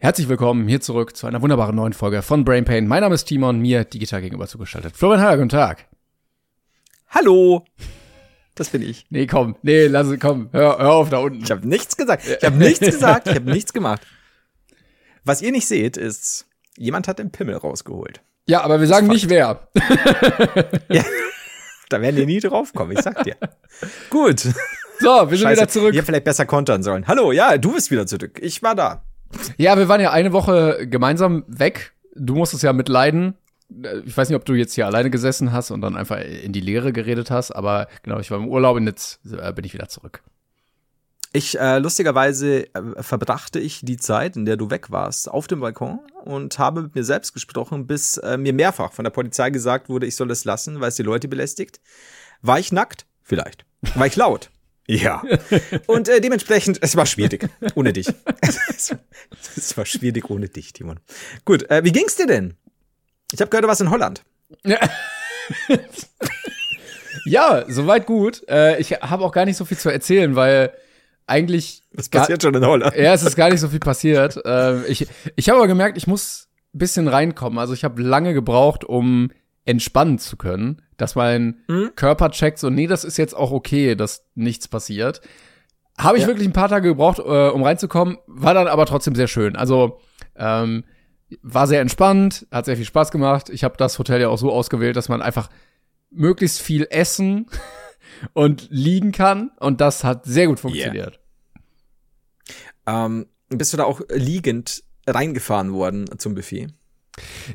Herzlich willkommen hier zurück zu einer wunderbaren neuen Folge von Brain Pain. Mein Name ist Timon, mir digital gegenüber zugeschaltet. Florian Haller, guten Tag. Hallo. Das bin ich. Nee, komm, nee, lass es, komm, hör, hör auf da unten. Ich habe nichts gesagt. Ich habe nichts gesagt. Ich habe nichts gemacht. Was ihr nicht seht, ist, jemand hat den Pimmel rausgeholt. Ja, aber wir sagen nicht wer. Ja, da werden die nie drauf kommen, ich sag dir. Gut. So, wir sind Scheiße, wieder zurück. Ihr vielleicht besser kontern sollen. Hallo, ja, du bist wieder zurück. Ich war da. Ja, wir waren ja eine Woche gemeinsam weg. Du musstest ja mitleiden. Ich weiß nicht, ob du jetzt hier alleine gesessen hast und dann einfach in die Leere geredet hast, aber genau, ich war im Urlaub und jetzt äh, bin ich wieder zurück. Ich, äh, lustigerweise äh, verbrachte ich die Zeit, in der du weg warst, auf dem Balkon und habe mit mir selbst gesprochen, bis äh, mir mehrfach von der Polizei gesagt wurde, ich soll es lassen, weil es die Leute belästigt. War ich nackt? Vielleicht. War ich laut? Ja. Und äh, dementsprechend, es war schwierig ohne dich. es war schwierig ohne dich, Timon. Gut, äh, wie ging's dir denn? Ich habe gehört, du warst in Holland. Ja, soweit gut. Äh, ich habe auch gar nicht so viel zu erzählen, weil eigentlich Was passiert schon in Holland? Ja, es ist gar nicht so viel passiert. Ähm, ich ich habe aber gemerkt, ich muss ein bisschen reinkommen. Also ich habe lange gebraucht, um entspannen zu können, dass mein Mhm. Körper checkt, so, nee, das ist jetzt auch okay, dass nichts passiert. Habe ich Ja. wirklich ein paar Tage gebraucht, äh, um reinzukommen, war dann aber trotzdem sehr schön. Also ähm, war sehr entspannt, hat sehr viel Spaß gemacht. Ich habe das Hotel ja auch so ausgewählt, dass man einfach möglichst viel essen und liegen kann. Und das hat sehr gut funktioniert. Ähm, bist du da auch liegend reingefahren worden zum Buffet?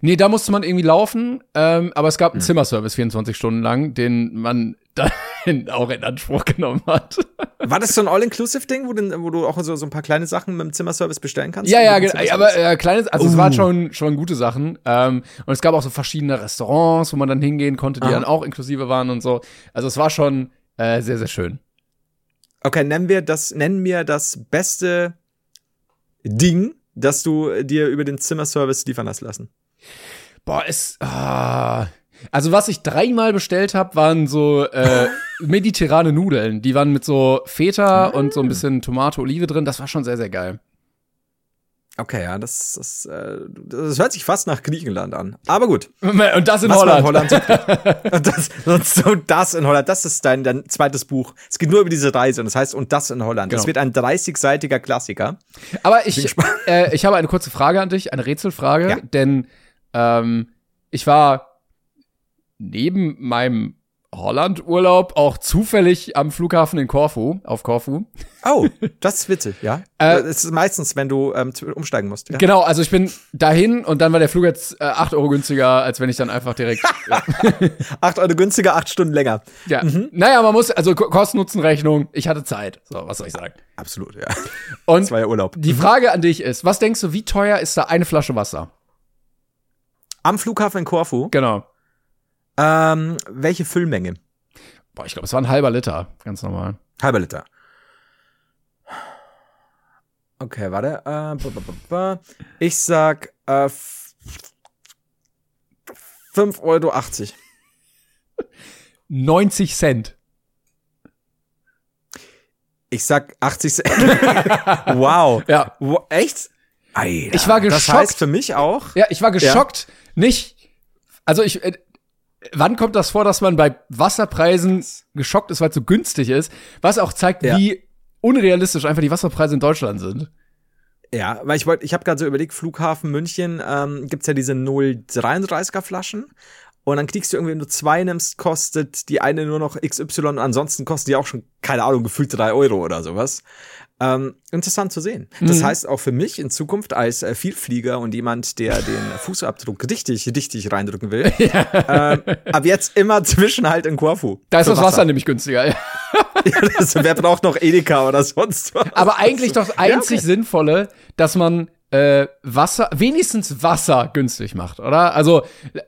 Nee, da musste man irgendwie laufen, ähm, aber es Hm. gab einen Zimmerservice 24 Stunden lang, den man dann auch in Anspruch genommen hat. War das so ein All-Inclusive-Ding, wo, wo du auch so, so ein paar kleine Sachen mit dem Zimmerservice bestellen kannst? ja, ja, aber äh, kleines, also es Uh. waren schon schon gute Sachen. Ähm, und es gab auch so verschiedene Restaurants, wo man dann hingehen konnte, die Aha. dann auch inklusive waren und so. Also es war schon äh, sehr, sehr schön. Okay, nennen wir das, nennen wir das beste Ding, das du dir über den Zimmerservice liefern hast lassen. Boah, es. Ah. Also was ich dreimal bestellt habe, waren so äh, mediterrane Nudeln. Die waren mit so Feta und so ein bisschen Tomate, Olive drin. Das war schon sehr, sehr geil. Okay, ja, das, das, äh, das hört sich fast nach Griechenland an. Aber gut. Und das in Was Holland. in Holland so, und das, und so das in Holland, das ist dein, dein zweites Buch. Es geht nur über diese Reise und das heißt und das in Holland. Das Genau. wird ein 30-seitiger Klassiker. Aber ich, äh, ich habe eine kurze Frage an dich, eine Rätselfrage, Ja. denn ähm, ich war neben meinem Holland-Urlaub auch zufällig am Flughafen in Korfu, auf Korfu. Oh, das ist witzig, ja. Äh, das ist meistens, wenn du ähm, umsteigen musst. Ja. Genau, also ich bin dahin und dann war der Flug jetzt äh, 8 Euro günstiger, als wenn ich dann einfach direkt. ja. Acht Euro günstiger, acht Stunden länger. ja. Naja, man muss, also Ko- Kosten-Nutzen-Rechnung, ich hatte Zeit. So, was soll ich sagen? Absolut, ja. Und Das war ja Urlaub. die Frage an dich ist: Was denkst du, wie teuer ist da eine Flasche Wasser? Am Flughafen in Korfu, Genau. Ähm, welche Füllmenge? Boah, ich glaube, es war ein halber Liter, ganz normal. Halber Liter. Okay, warte. Äh, ich sag äh, f- 5,80 Euro. 90 Cent. Ich sag 80 Cent. wow. Ja. Wo, echt? Alter, Ich war Das geschockt. heißt für mich auch. Ja, ich war geschockt. Nicht. Also ich. Wann kommt das vor, dass man bei Wasserpreisen geschockt ist, weil es so günstig ist? Was auch zeigt, Ja. wie unrealistisch einfach die Wasserpreise in Deutschland sind. Ja, weil ich wollte, ich habe gerade so überlegt, Flughafen München ähm, gibt's ja diese 0,33er Flaschen. Und dann kriegst du irgendwie, wenn du zwei nimmst, kostet die eine nur noch XY, ansonsten kosten die auch schon, keine Ahnung, gefühlt drei Euro oder sowas. Ähm, interessant zu sehen. Das heißt auch für mich in Zukunft als äh, Vielflieger und jemand, der den Fußabdruck richtig, richtig reindrücken will, ähm, ab jetzt immer Zwischenhalt in Korfu. Da ist das Wasser, nämlich günstiger. das, wer braucht noch Edeka oder sonst was? Aber eigentlich doch einzig okay. Sinnvolle, dass man äh, Wasser, wenigstens Wasser günstig macht, oder? Also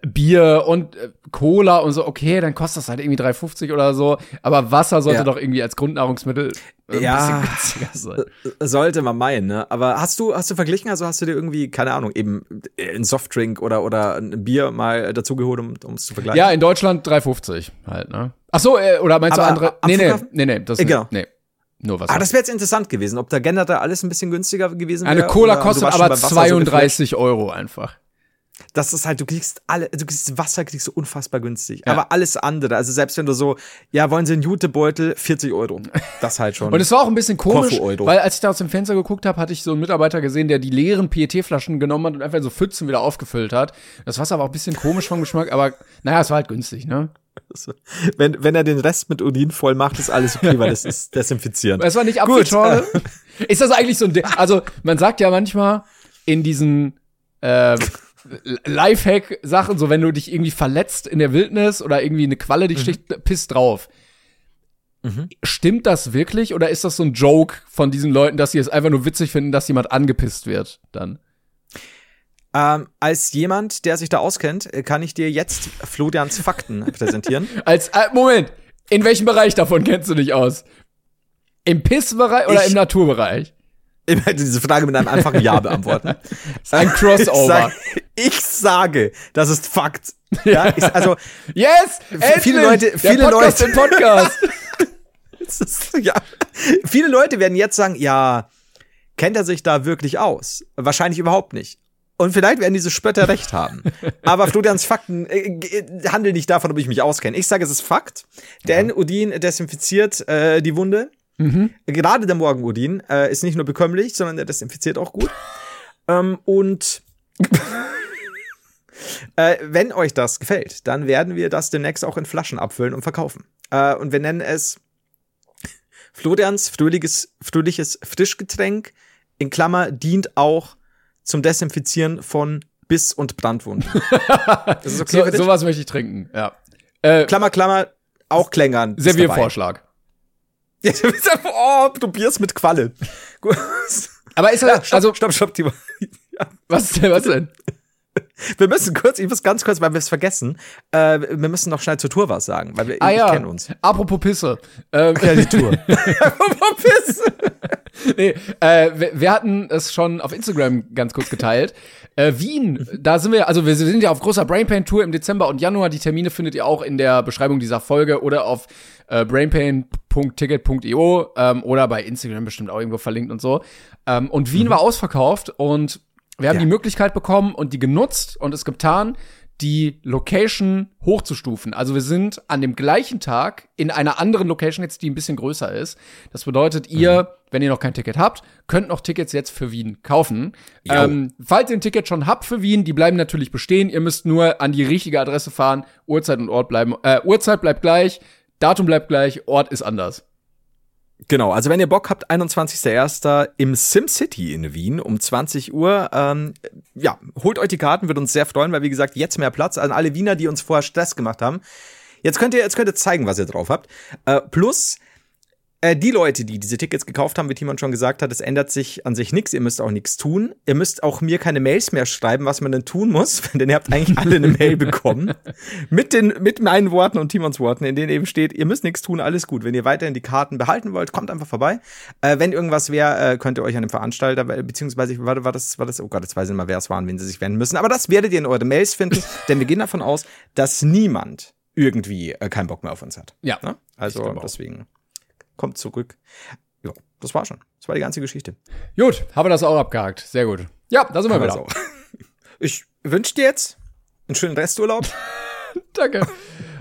Bier und äh, Cola und so, okay, dann kostet das halt irgendwie 3,50 oder so. Aber Wasser sollte Ja. doch irgendwie als Grundnahrungsmittel äh, ein Ja. bisschen günstiger sein. Sollte man meinen, ne? Aber hast du, hast du verglichen? Also hast du dir irgendwie, keine Ahnung, eben ein Softdrink oder, oder ein Bier mal dazugeholt, um es zu vergleichen? Ja, in Deutschland 3,50 halt, ne? Ach so, äh, oder meinst Aber du andere? Nee, nee, nee, nee, das Äh, genau. nee. Nur Wasser. Ah, das wäre jetzt interessant gewesen, ob da generell alles ein bisschen günstiger gewesen wäre. Eine Cola kostet aber beim Wasser so geflasht. 32 Euro einfach. Das ist halt, du kriegst alle, du kriegst Wasser, kriegst du unfassbar günstig. Ja. Aber alles andere, also selbst wenn du so, ja, wollen Sie einen Jutebeutel, 40 Euro. Das halt schon. Und es war auch ein bisschen komisch, weil als ich da aus dem Fenster geguckt habe, hatte ich so einen Mitarbeiter gesehen, der die leeren PET-Flaschen genommen hat und einfach in so Pfützen wieder aufgefüllt hat. Das Wasser war auch ein bisschen komisch vom Geschmack, aber naja, es war halt günstig, ne? Wenn, wenn er den Rest mit Urin voll macht, ist alles okay, weil das ist desinfizierend. Es war nicht Gut, Apfelschorle. Ist das eigentlich so ein Ding? Also, man sagt ja manchmal in diesen äh, Lifehack-Sachen, so wenn du dich irgendwie verletzt in der Wildnis oder irgendwie eine Qualle Mhm. dich sticht, piss drauf. Stimmt das wirklich oder ist das so ein Joke von diesen Leuten, dass sie es einfach nur witzig finden, dass jemand angepisst wird dann? Ähm, als jemand, der sich da auskennt, äh, kann ich dir jetzt Florians Fakten präsentieren. Als äh, Moment, in welchem Bereich davon kennst du dich aus? Im Pissbereich oder Ich- im Naturbereich? Ich werde diese Frage mit einem einfachen Ja beantworten. Ein Ich Crossover. sage, ich sage, das ist Fakt. Ja, ich, also Yes! Endlich! viele Leute- Der viele Podcast Leute- Podcast. ist, ja, viele Leute werden jetzt sagen, ja, kennt er sich da wirklich aus? Wahrscheinlich überhaupt nicht. Und vielleicht werden diese Spötter recht haben. Aber Florians Fakten äh, äh, handeln nicht davon, ob ich mich auskenne. Ich sage, es ist Fakt, denn Udin desinfiziert äh, die Wunde. Gerade der Morgenudin äh, ist nicht nur bekömmlich, sondern der desinfiziert auch gut. ähm, und äh, wenn euch das gefällt, dann werden wir das demnächst auch in Flaschen abfüllen und verkaufen. Äh, und wir nennen es Florians fröhliches, fröhliches Frischgetränk. In Klammer dient auch zum Desinfizieren von Biss- und Brandwunden. das ist okay So, für dich? sowas möchte ich trinken, ja. Äh, Klammer, Klammer, auch Klängern. ist. Serviervorschlag. Ja, oh, du probierst mit Qualle. Aber ist Ja, das, stopp, also, stopp, stopp, Timo. was, denn, was denn? Wir müssen kurz, ich muss ganz kurz, weil wir es vergessen, äh, wir müssen noch schnell zur Tour was sagen, weil wir Ah ja, kennen uns. apropos Pisse. Ähm, Ja, die Tour. nee, äh, wir, wir hatten es schon auf Instagram ganz kurz geteilt. Äh, Wien, da sind wir, also wir sind ja auf großer Brainpain Tour im Dezember und Januar. Die Termine findet ihr auch in der Beschreibung dieser Folge oder auf äh, brainpain.ticket.io ähm, oder bei Instagram bestimmt auch irgendwo verlinkt und so. Ähm, und Wien war ausverkauft und wir haben. Ja. die Möglichkeit bekommen und die genutzt und es getan, die Location hochzustufen. Also wir sind an dem gleichen Tag in einer anderen Location jetzt, die ein bisschen größer ist. Das bedeutet, ihr, Mhm. wenn ihr noch kein Ticket habt, könnt noch Tickets jetzt für Wien kaufen. Ähm, falls ihr ein Ticket schon habt für Wien, die bleiben natürlich bestehen. Ihr müsst nur an die richtige Adresse fahren. Uhrzeit und Ort bleiben. Äh, Uhrzeit bleibt gleich, Datum bleibt gleich, Ort ist anders. Genau, also wenn ihr Bock habt, 21.01. im SimCity in Wien um 20 Uhr, ähm, ja, holt euch die Karten, würde uns sehr freuen, weil wie gesagt, jetzt mehr Platz an alle Wiener, die uns vorher Stress gemacht haben. Jetzt könnt ihr, jetzt könnt ihr zeigen, was ihr drauf habt. Äh, plus, äh, die Leute, die diese Tickets gekauft haben, wie Timon schon gesagt hat, es ändert sich an sich nichts, ihr müsst auch nichts tun. Ihr müsst auch mir keine Mails mehr schreiben, was man denn tun muss, denn ihr habt eigentlich alle eine Mail bekommen. mit den, mit meinen Worten und Timons Worten, in denen eben steht, ihr müsst nichts tun, alles gut. Wenn ihr weiterhin die Karten behalten wollt, kommt einfach vorbei. Äh, wenn irgendwas wäre, äh, könnt ihr euch an den Veranstalter, beziehungsweise, war, war das, war das, oh Gott, jetzt weiß ich nicht mal, wer es war, an wen sie sich wenden müssen. Aber das werdet ihr in eure Mails finden, denn wir gehen davon aus, dass niemand irgendwie äh, keinen Bock mehr auf uns hat. Ja. Ne? Also deswegen kommt zurück. Ja, das war schon. Das war die ganze Geschichte. Gut, haben wir das auch abgehakt. Sehr gut. Ja, da sind wir wieder. Ich wünsche dir jetzt einen schönen Resturlaub. Danke.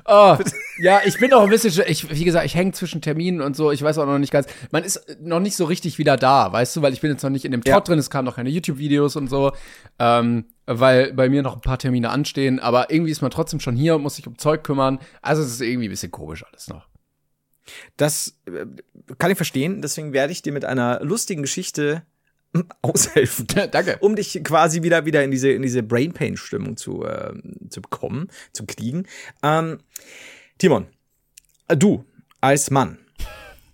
Oh, ja, ich bin noch ein bisschen, ich, wie gesagt, ich hänge zwischen Terminen und so. Ich weiß auch noch nicht ganz. Man ist noch nicht so richtig wieder da, weißt du, weil ich bin jetzt noch nicht in dem Ja. Trott drin. Es kamen noch keine YouTube-Videos und so, ähm, weil bei mir noch ein paar Termine anstehen. Aber irgendwie ist man trotzdem schon hier und muss sich um Zeug kümmern. Also es ist irgendwie ein bisschen komisch alles noch. Das äh, kann ich verstehen. Deswegen werde ich dir mit einer lustigen Geschichte aushelfen. Danke. Um dich quasi wieder, wieder in diese, in diese Brain Pain Stimmung zu, äh, zu bekommen, zu kriegen. Ähm, Timon, äh, du als Mann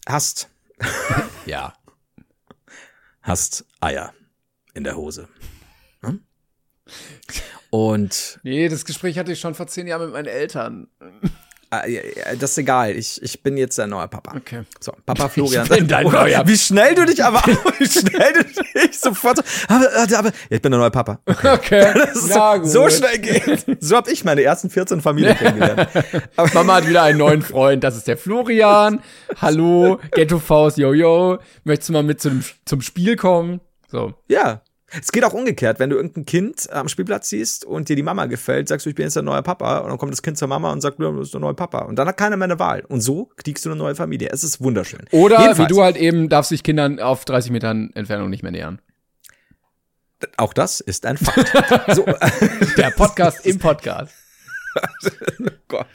hast, Ja. hast Eier in der Hose. Hm? Und Nee, das Gespräch hatte ich schon vor zehn Jahren mit meinen Eltern. Ja, das ist egal. Ich, ich bin jetzt dein neuer Papa. Okay. So, Papa Florian. bin dein Oder neuer- Wie schnell du dich aber, wie schnell du dich sofort so, aber, aber, ich bin der neue Papa. Okay. Ist Na so, gut. so schnell geht. So habe ich meine ersten 14 Familien kennengelernt. Aber Mama hat wieder einen neuen Freund. Das ist der Florian. Hallo, Ghetto Faust, yo yo. Möchtest du mal mit zum, zum Spiel kommen? So. Ja. Es geht auch umgekehrt, wenn du irgendein Kind am Spielplatz siehst und dir die Mama gefällt, sagst du, ich bin jetzt der neue Papa und dann kommt das Kind zur Mama und sagt, du bist der neue Papa und dann hat keiner mehr eine Wahl und so kriegst du eine neue Familie. Es ist wunderschön. Oder Jedenfalls, wie du halt eben darfst dich Kindern auf 30 Metern Entfernung nicht mehr nähern. auch das ist ein Fakt. so, Der Podcast im Podcast. Gott.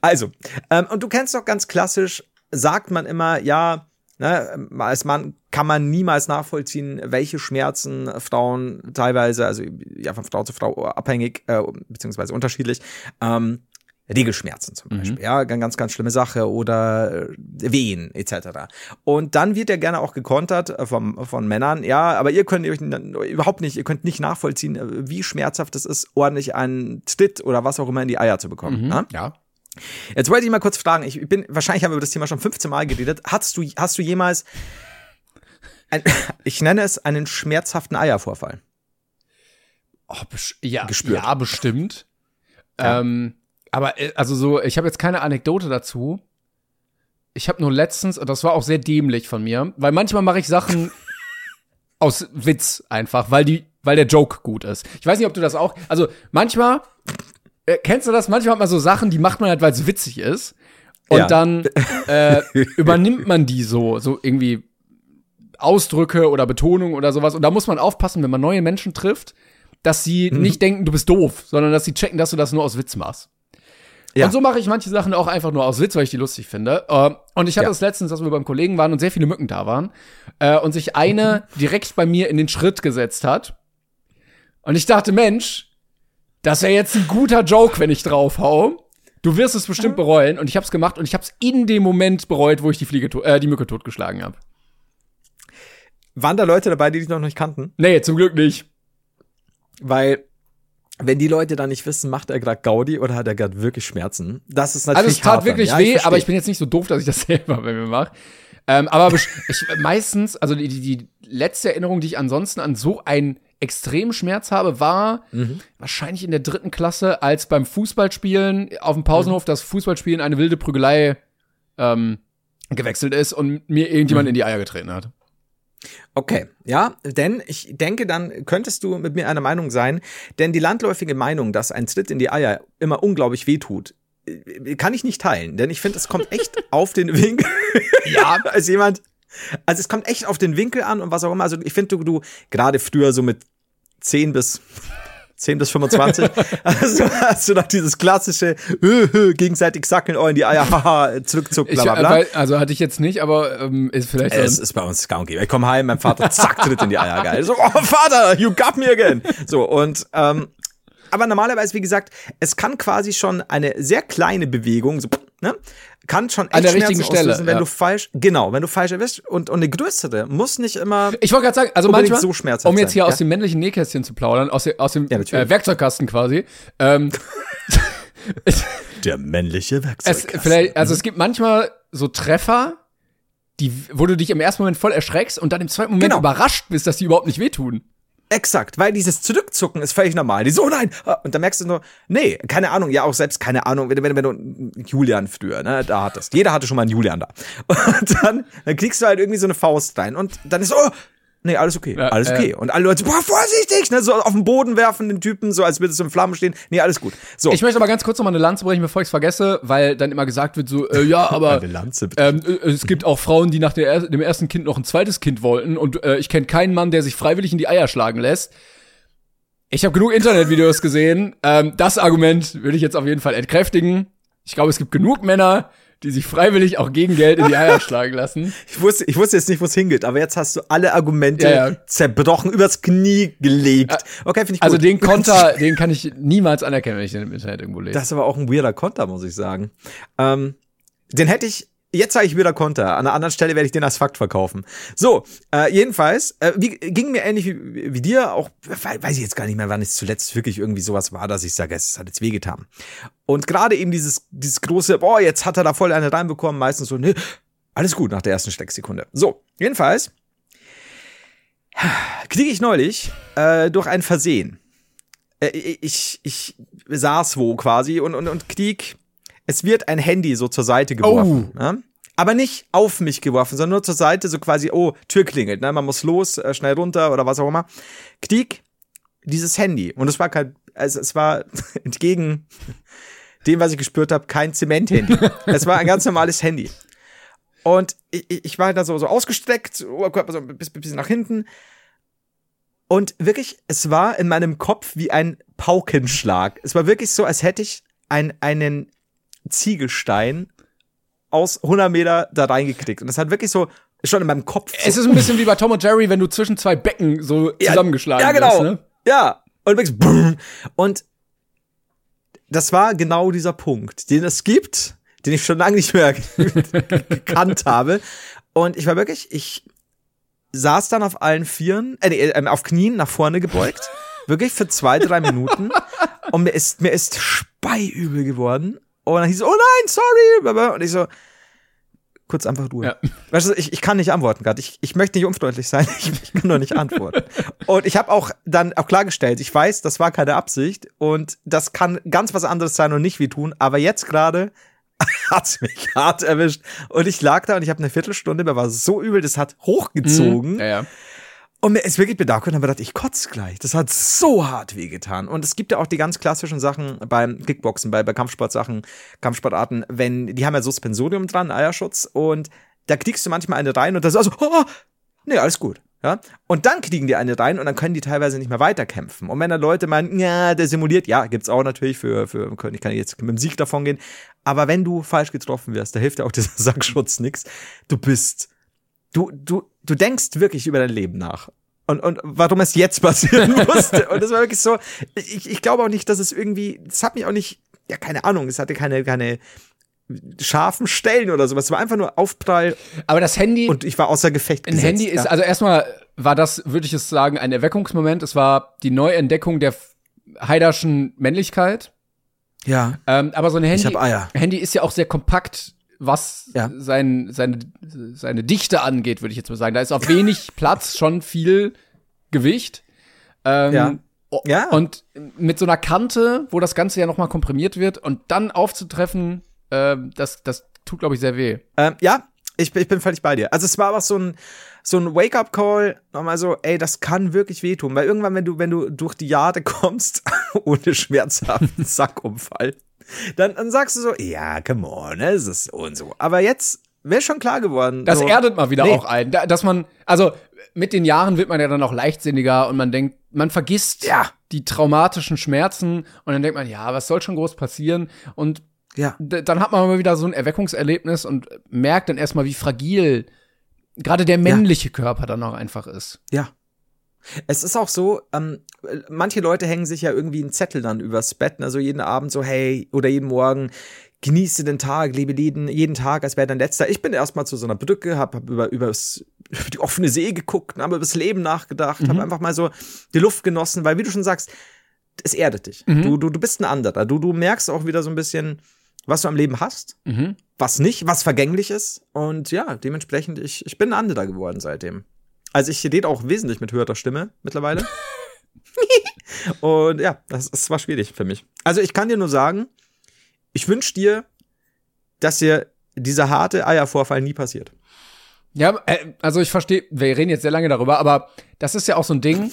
Also, ähm, und du kennst doch ganz klassisch, sagt man immer, ja, ne, als Mann kann man niemals nachvollziehen, welche Schmerzen Frauen teilweise, also ja, von Frau zu Frau abhängig, äh, beziehungsweise unterschiedlich, ähm, Regelschmerzen zum Beispiel, ja, ganz, ganz, schlimme Sache oder äh, Wehen etc. Und dann wird ja gerne auch gekontert vom, von Männern, ja, aber ihr könnt euch überhaupt nicht, ihr könnt nicht nachvollziehen, äh, wie schmerzhaft es ist, ordentlich einen Tritt oder was auch immer in die Eier zu bekommen. Ne? Ja. Jetzt wollte ich mal kurz fragen, ich bin, wahrscheinlich haben wir über das Thema schon 15 Mal geredet. Hast du, hast du jemals, ein, ich nenne es einen schmerzhaften Eiervorfall? Oh, ja, Gespürt. ja, bestimmt. Ähm, aber äh, also so, ich habe jetzt keine Anekdote dazu. Ich habe nur letztens, und das war auch sehr dämlich von mir, weil manchmal mache ich Sachen aus Witz einfach, weil die, weil der Joke gut ist. Ich weiß nicht, ob du das auch. Also manchmal äh, kennst du das? Manchmal hat man so Sachen, die macht man halt, weil es witzig ist. Und Ja. dann äh, übernimmt man die so, so irgendwie Ausdrücke oder Betonung oder sowas. Und da muss man aufpassen, wenn man neue Menschen trifft, dass sie Mhm. nicht denken, du bist doof, sondern dass sie checken, dass du das nur aus Witz machst. Ja. Und so mache ich manche Sachen auch einfach nur aus Witz, weil ich die lustig finde. Äh, und ich hatte Ja. es letztens, dass wir beim Kollegen waren und sehr viele Mücken da waren. Äh, und sich eine direkt bei mir in den Schritt gesetzt hat. Und ich dachte, Mensch, das wäre jetzt ein guter Joke, wenn ich draufhau. Du wirst es bestimmt bereuen. Und ich habe es gemacht und ich habe es in dem Moment bereut, wo ich die Fliege, äh, die Mücke totgeschlagen habe. Waren da Leute dabei, die dich noch nicht kannten? Nee, zum Glück nicht. Weil, wenn die Leute dann nicht wissen, macht er gerade Gaudi oder hat er gerade wirklich Schmerzen? Das ist Also natürlich es tat hart wirklich ja, weh, versteh. aber ich bin jetzt nicht so doof, dass ich das selber bei mir mache. Ähm, aber ich, meistens, also die, die, die letzte Erinnerung, die ich ansonsten an so einen extremen Schmerz habe, war Mhm. wahrscheinlich in der dritten Klasse, als beim Fußballspielen auf dem Pausenhof das Fußballspielen eine wilde Prügelei ähm, gewechselt ist und mir Mhm. irgendjemand in die Eier getreten hat. Okay, ja, denn ich denke, dann könntest du mit mir einer Meinung sein, denn die landläufige Meinung, dass ein Tritt in die Eier immer unglaublich weh tut, äh, kann ich nicht teilen, denn ich finde, es kommt echt auf den Winkel. ja, als jemand, also es kommt echt auf den Winkel an und was auch immer. Also ich finde, du, du gerade früher so mit 10 bis 10 bis 25, also hast du noch dieses klassische hö, hö, gegenseitig sackeln, oh in die Eier, haha, zurückzuck, Ich, bla bla äh, bla. weil, also hatte ich jetzt nicht, aber ähm, ist vielleicht Es ist bei uns und gäbe. Ich komme heim, mein Vater zack, tritt in die Eier. Geil. So, oh Vater, you got me again. So, und ähm, aber normalerweise, wie gesagt, es kann quasi schon eine sehr kleine Bewegung, so, ne, kann schon echt An der Schmerzen richtigen Stelle, wenn ja. du falsch, genau, wenn du falsch erwischt und, und eine größere muss nicht immer. Ich wollte gerade sagen, also manchmal, so schmerzhaft um jetzt hier sein, aus ja? dem männlichen Nähkästchen zu plaudern, aus, der, aus dem Ja, äh, Werkzeugkasten quasi. Ähm, Der männliche es, Werkzeugkasten. vielleicht, also es gibt manchmal so Treffer, die, wo du dich im ersten Moment voll erschreckst und dann im zweiten Moment Genau. überrascht bist, dass die überhaupt nicht wehtun. Exakt, weil dieses Zurückzucken ist völlig normal. Die so, nein. Und dann merkst du nur, nee, keine Ahnung, ja auch selbst keine Ahnung, wenn, wenn, wenn du Julian früher, ne, da hattest. Jeder hatte schon mal einen Julian da. Und dann, dann kriegst du halt irgendwie so eine Faust rein und dann ist oh, nee, alles okay, Ja, alles okay. Und alle Leute, boah, vorsichtig, ne, so auf den Boden werfen den Typen, so als würde es in Flammen stehen. Nee, alles gut. So. Ich möchte aber ganz kurz noch mal eine Lanze brechen, bevor ich es vergesse, weil dann immer gesagt wird so, äh, ja, aber Eine Lanze, bitte. ähm, äh, es gibt auch Frauen, die nach der, er- dem ersten Kind noch ein zweites Kind wollten und äh, ich kenne keinen Mann, der sich freiwillig in die Eier schlagen lässt. Ich habe genug Internetvideos gesehen. Ähm, das Argument würde ich jetzt auf jeden Fall entkräftigen. Ich glaube, es gibt genug Männer, die sich freiwillig auch gegen Geld in die Eier schlagen lassen. Ich wusste, ich wusste jetzt nicht, wo es hingeht, aber jetzt hast du alle Argumente Ja, ja. zerbrochen, übers Knie gelegt. Okay, finde ich Also gut. den Konter, den kann ich niemals anerkennen, wenn ich den im Internet irgendwo lese. Das ist aber auch ein weirder Konter, muss ich sagen. Ähm, den hätte ich Jetzt sage ich wieder Konter. An einer anderen Stelle werde ich den als Fakt verkaufen. So, äh, jedenfalls, äh, wie, ging mir ähnlich wie, wie dir, auch weiß ich jetzt gar nicht mehr, wann es zuletzt wirklich irgendwie sowas war, dass ich sage, es hat jetzt wehgetan. Und gerade eben dieses, dieses große, boah, jetzt hat er da voll eine reinbekommen, meistens so, ne, alles gut nach der ersten Stecksekunde. So, jedenfalls kriege ich neulich äh, durch ein Versehen. Äh, ich, ich saß wo quasi und, und, und krieg es wird ein Handy so zur Seite geworfen. Oh. Ne? Aber nicht auf mich geworfen, sondern nur zur Seite, so quasi, oh, Tür klingelt, ne? man muss los, äh, schnell runter oder was auch immer. Knick, dieses Handy. Und es war kein, also es war entgegen dem, was ich gespürt habe, kein Zement-Handy. es war ein ganz normales Handy. Und ich, ich war da so, so ausgestreckt, Oberkörper so ein bisschen nach hinten. Und wirklich, es war in meinem Kopf wie ein Paukenschlag. Es war wirklich so, als hätte ich ein, einen Ziegelstein aus 100 Meter da reingekriegt. Und das hat wirklich so schon in meinem Kopf. So es ist ein bisschen wie bei Tom und Jerry, wenn du zwischen zwei Becken so ja, zusammengeschlagen Ja, genau. Wirst, ne? Ja. Und wirklich, brrr. und das war genau dieser Punkt, den es gibt, den ich schon lange nicht mehr gekannt habe. Und ich war wirklich, ich saß dann auf allen Vieren, äh, äh, auf Knien nach vorne gebeugt, wirklich für zwei, drei Minuten. Und mir ist, mir ist speiübel geworden. Und dann hieß es, oh nein, sorry. Und ich so, kurz einfach Ruhe. Ja. Weißt du, ich, ich kann nicht antworten gerade. Ich, ich möchte nicht unfreundlich sein. Ich, ich kann nur nicht antworten. und ich habe auch dann auch klargestellt, ich weiß, das war keine Absicht und das kann ganz was anderes sein und nicht wie tun. Aber jetzt gerade hat's mich hart erwischt. Und ich lag da und ich habe eine Viertelstunde, mir war so übel, das hat hochgezogen. Mhm. Ja, ja. Und mir ist wirklich bedacht und habe gedacht, ich kotze gleich. Das hat so hart wehgetan. Und es gibt ja auch die ganz klassischen Sachen beim Kickboxen, bei, bei Kampfsportsachen, Kampfsportarten, wenn, die haben ja Suspensorium dran, Eierschutz, und da kriegst du manchmal eine rein und das ist also, oh, nee, alles gut. Ja? Und dann kriegen die eine rein und dann können die teilweise nicht mehr weiterkämpfen. Und wenn dann Leute meinen, ja, der simuliert, ja, gibt's auch natürlich für, für, ich kann jetzt mit dem Sieg davon gehen. Aber wenn du falsch getroffen wirst, da hilft ja auch dieser Sackschutz nix. Du bist, du, du, du denkst wirklich über dein Leben nach. Und, und warum es jetzt passieren musste. Und das war wirklich so, ich, ich glaube auch nicht, dass es irgendwie, das hat mich auch nicht, ja, keine Ahnung, es hatte keine, keine scharfen Stellen oder sowas. Es war einfach nur Aufprall. Aber das Handy. Und ich war außer Gefecht. Ein Handy ist, also erstmal war das, würde ich es sagen, ein Erweckungsmoment. Es war die Neuentdeckung der Heiderschen Männlichkeit. Ja. Ähm, aber so ein Handy, ich hab Eier. Handy ist ja auch sehr kompakt was ja. sein, seine, seine Dichte angeht, würde ich jetzt mal sagen. Da ist auf wenig Platz schon viel Gewicht. Ähm, ja. ja. Und mit so einer Kante, wo das Ganze ja noch mal komprimiert wird und dann aufzutreffen, äh, das, das tut, glaube ich, sehr weh. Ähm, ja, ich, ich bin völlig bei dir. Also es war aber so ein, so ein Wake-up-Call, nochmal so, ey, das kann wirklich wehtun. Weil irgendwann, wenn du, wenn du durch die Jahre kommst, ohne schmerzhaften Sackunfall, dann, dann sagst du so, ja, come on, es ist so und so. Aber jetzt wäre schon klar geworden. Das so, erdet mal wieder nee. auch ein, dass man, also mit den Jahren wird man ja dann auch leichtsinniger und man denkt, man vergisst ja. die traumatischen Schmerzen und dann denkt man, ja, was soll schon groß passieren? Und ja. dann hat man mal wieder so ein Erweckungserlebnis und merkt dann erstmal, wie fragil gerade der männliche ja. Körper dann auch einfach ist. Ja. Es ist auch so, ähm, manche Leute hängen sich ja irgendwie einen Zettel dann übers Bett, also jeden Abend so, hey, oder jeden Morgen, genieße den Tag, lebe jeden, jeden Tag, als wäre dein letzter. Ich bin erstmal zu so einer Brücke, hab, hab über, übers, über die offene See geguckt, habe über das Leben nachgedacht, mhm. habe einfach mal so die Luft genossen, weil wie du schon sagst, es erdet dich. Mhm. Du, du, du bist ein anderer. Du, du merkst auch wieder so ein bisschen, was du am Leben hast, mhm. was nicht, was vergänglich ist. Und ja, dementsprechend, ich, ich bin ein anderer geworden seitdem. Also ich rede auch wesentlich mit höherer Stimme mittlerweile. und ja, das, das war schwierig für mich. Also ich kann dir nur sagen, ich wünsche dir, dass dir dieser harte Eiervorfall nie passiert. Ja, äh, also ich verstehe, wir reden jetzt sehr lange darüber, aber das ist ja auch so ein Ding.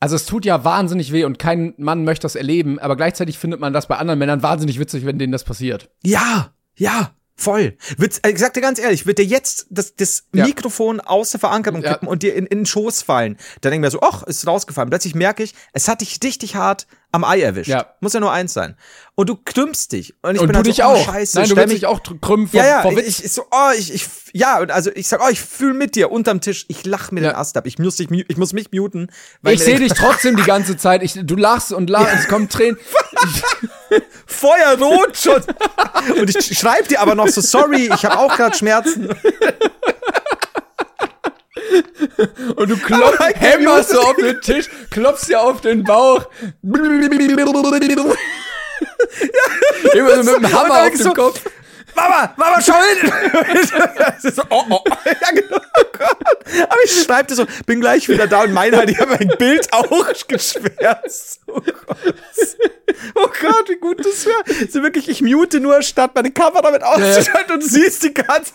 Also es tut ja wahnsinnig weh und kein Mann möchte das erleben, aber gleichzeitig findet man das bei anderen Männern wahnsinnig witzig, wenn denen das passiert. Ja, ja. Voll. Wird, äh, ich sag dir ganz ehrlich, wird dir jetzt das, das ja. Mikrofon aus der Verankerung kippen ja. und dir in, in den Schoß fallen, dann denke ich mir so, ach, ist rausgefallen. Plötzlich merke ich, es hat dich richtig hart am Ei erwischt. Ja. Muss ja nur eins sein. Und du krümmst dich. Und ich Und bin du halt dich so, oh, auch. Scheiße, Nein, du willst dich auch krümmen vor, ja, ja, vor ich, Witz. ich, ich so, oh, ich, ich, ja, und also ich sag, oh, ich fühle mit dir unterm Tisch. Ich lach mir Ja. den Ast ab. Ich muss dich, ich muss mich muten. weil ich sehe dich trotzdem die ganze Zeit. Ich, du lachst und lachst, es kommen Tränen. Feuerrot schon. und ich schreib dir aber noch so, sorry, ich habe auch gerade Schmerzen. Und du klopfst, Aber ich hämmerst so muss- auf den Tisch, klopfst dir auf den Bauch. Immer so mit dem Hammer auf dem so, Kopf. Mama, Mama, schau hin! So, oh, oh, oh, ja, genau. Oh Gott. Aber ich schreibe dir so, bin gleich wieder da und meine halt, ich habe mein Bild auch geschwärzt. Oh Gott. Oh Gott, wie gut das wäre. So wirklich, ich mute nur, statt meine Kamera damit auszuschalten und du siehst die ganze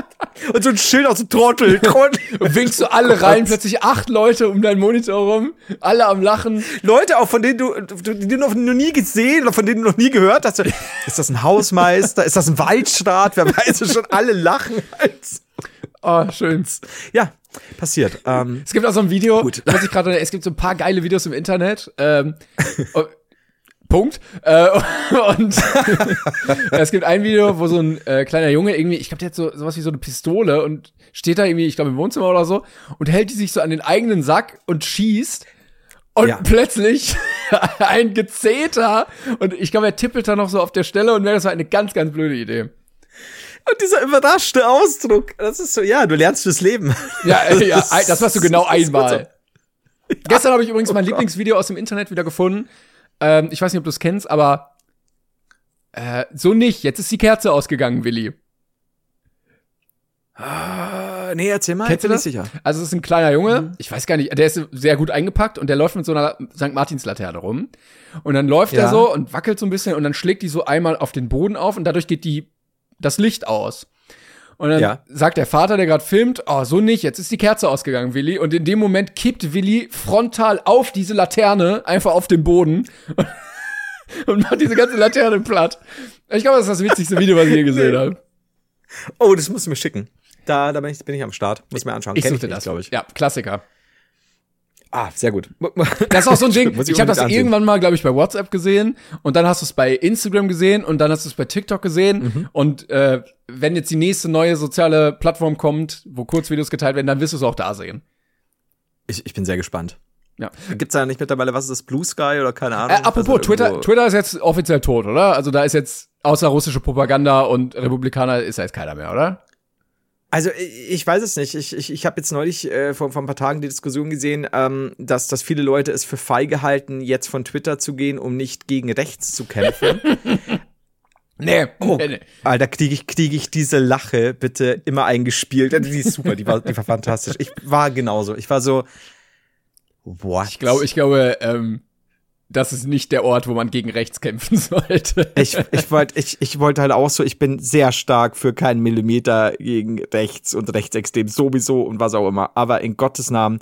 Und so ein Schild aus so Trottel, Trottel. Und winkst du alle rein, plötzlich acht Leute um deinen Monitor rum, alle am Lachen. Leute auch, von denen du, die du noch nie gesehen oder von denen du noch nie gehört hast. Ist das ein Hausmeister? Ist das ein Waldstaat? Wer weiß es schon, alle lachen. Halt. Oh, schön. Ja, passiert. Ähm, Es gibt auch so ein Video, Gut. was ich gerade, es gibt so ein paar geile Videos im Internet. Ähm, Punkt. Äh, und es gibt ein Video, wo so ein äh, kleiner Junge irgendwie, ich glaube, der hat so sowas wie so eine Pistole und steht da irgendwie, ich glaube, im Wohnzimmer oder so und hält die sich so an den eigenen Sack und schießt. Und Ja. plötzlich ein Gezeter und ich glaube, er tippelt da noch so auf der Stelle und das war eine ganz, ganz blöde Idee. und dieser überraschte Ausdruck, das ist so, ja, du lernst fürs Leben. Ja, äh, ja, das machst du genau das einmal. Gestern habe ich übrigens mein Lieblingsvideo aus dem Internet wieder gefunden. Ähm, ich weiß nicht, ob du es kennst, aber äh, so nicht. Jetzt ist die Kerze ausgegangen, Willi. Ah, nee, erzähl mal. Kennst du das? sicher. Also es ist ein kleiner Junge, ich weiß gar nicht, der ist sehr gut eingepackt und der läuft mit so einer St. Martins-Laterne rum. Und dann läuft Ja. er so und wackelt so ein bisschen und dann schlägt die so einmal auf den Boden auf und dadurch geht die das Licht aus. Und dann Ja. sagt der Vater, der gerade filmt, oh, so nicht, jetzt ist die Kerze ausgegangen, Willi. Und in dem Moment kippt Willi frontal auf diese Laterne, einfach auf den Boden und macht diese ganze Laterne platt. Ich glaube, das ist das witzigste Video, was ich je gesehen habe. Oh, das musst du mir schicken. Da, da bin ich, bin ich am Start. Muss ich mir anschauen. Ich Kenn suchte nicht, das, glaube ich. Ja, Klassiker. Ah, sehr gut. Das ist auch so ein Ding. Muss ich habe das ansehen. irgendwann mal, glaube ich, bei WhatsApp gesehen und dann hast du es bei Instagram gesehen und dann hast du es bei TikTok gesehen Mhm. und äh, wenn jetzt die nächste neue soziale Plattform kommt, wo Kurzvideos geteilt werden, dann wirst du es auch da sehen. Ich, ich bin sehr gespannt. Ja. Gibt's da nicht mittlerweile, was ist das, Blue Sky oder keine Ahnung? Äh, apropos, Also Twitter, Twitter ist jetzt offiziell tot, oder? Also da ist jetzt außer russische Propaganda und Republikaner ist da jetzt keiner mehr, oder? Also ich weiß es nicht. Ich, ich, ich habe jetzt neulich äh, vor, vor ein paar Tagen die Diskussion gesehen, ähm, dass, dass viele Leute es für feige halten, jetzt von Twitter zu gehen, um nicht gegen rechts zu kämpfen. Nee. Oh, nee. Alter, kriege ich, krieg ich diese Lache bitte immer eingespielt. Die ist super, die war, die war fantastisch. Ich war genauso. Ich war so, what? Ich glaube, ich glaube, ähm, das ist nicht der Ort, wo man gegen rechts kämpfen sollte. ich, ich wollte ich, ich wollte halt auch so, ich bin sehr stark für keinen Millimeter gegen rechts und rechtsextrem sowieso und was auch immer. Aber in Gottes Namen,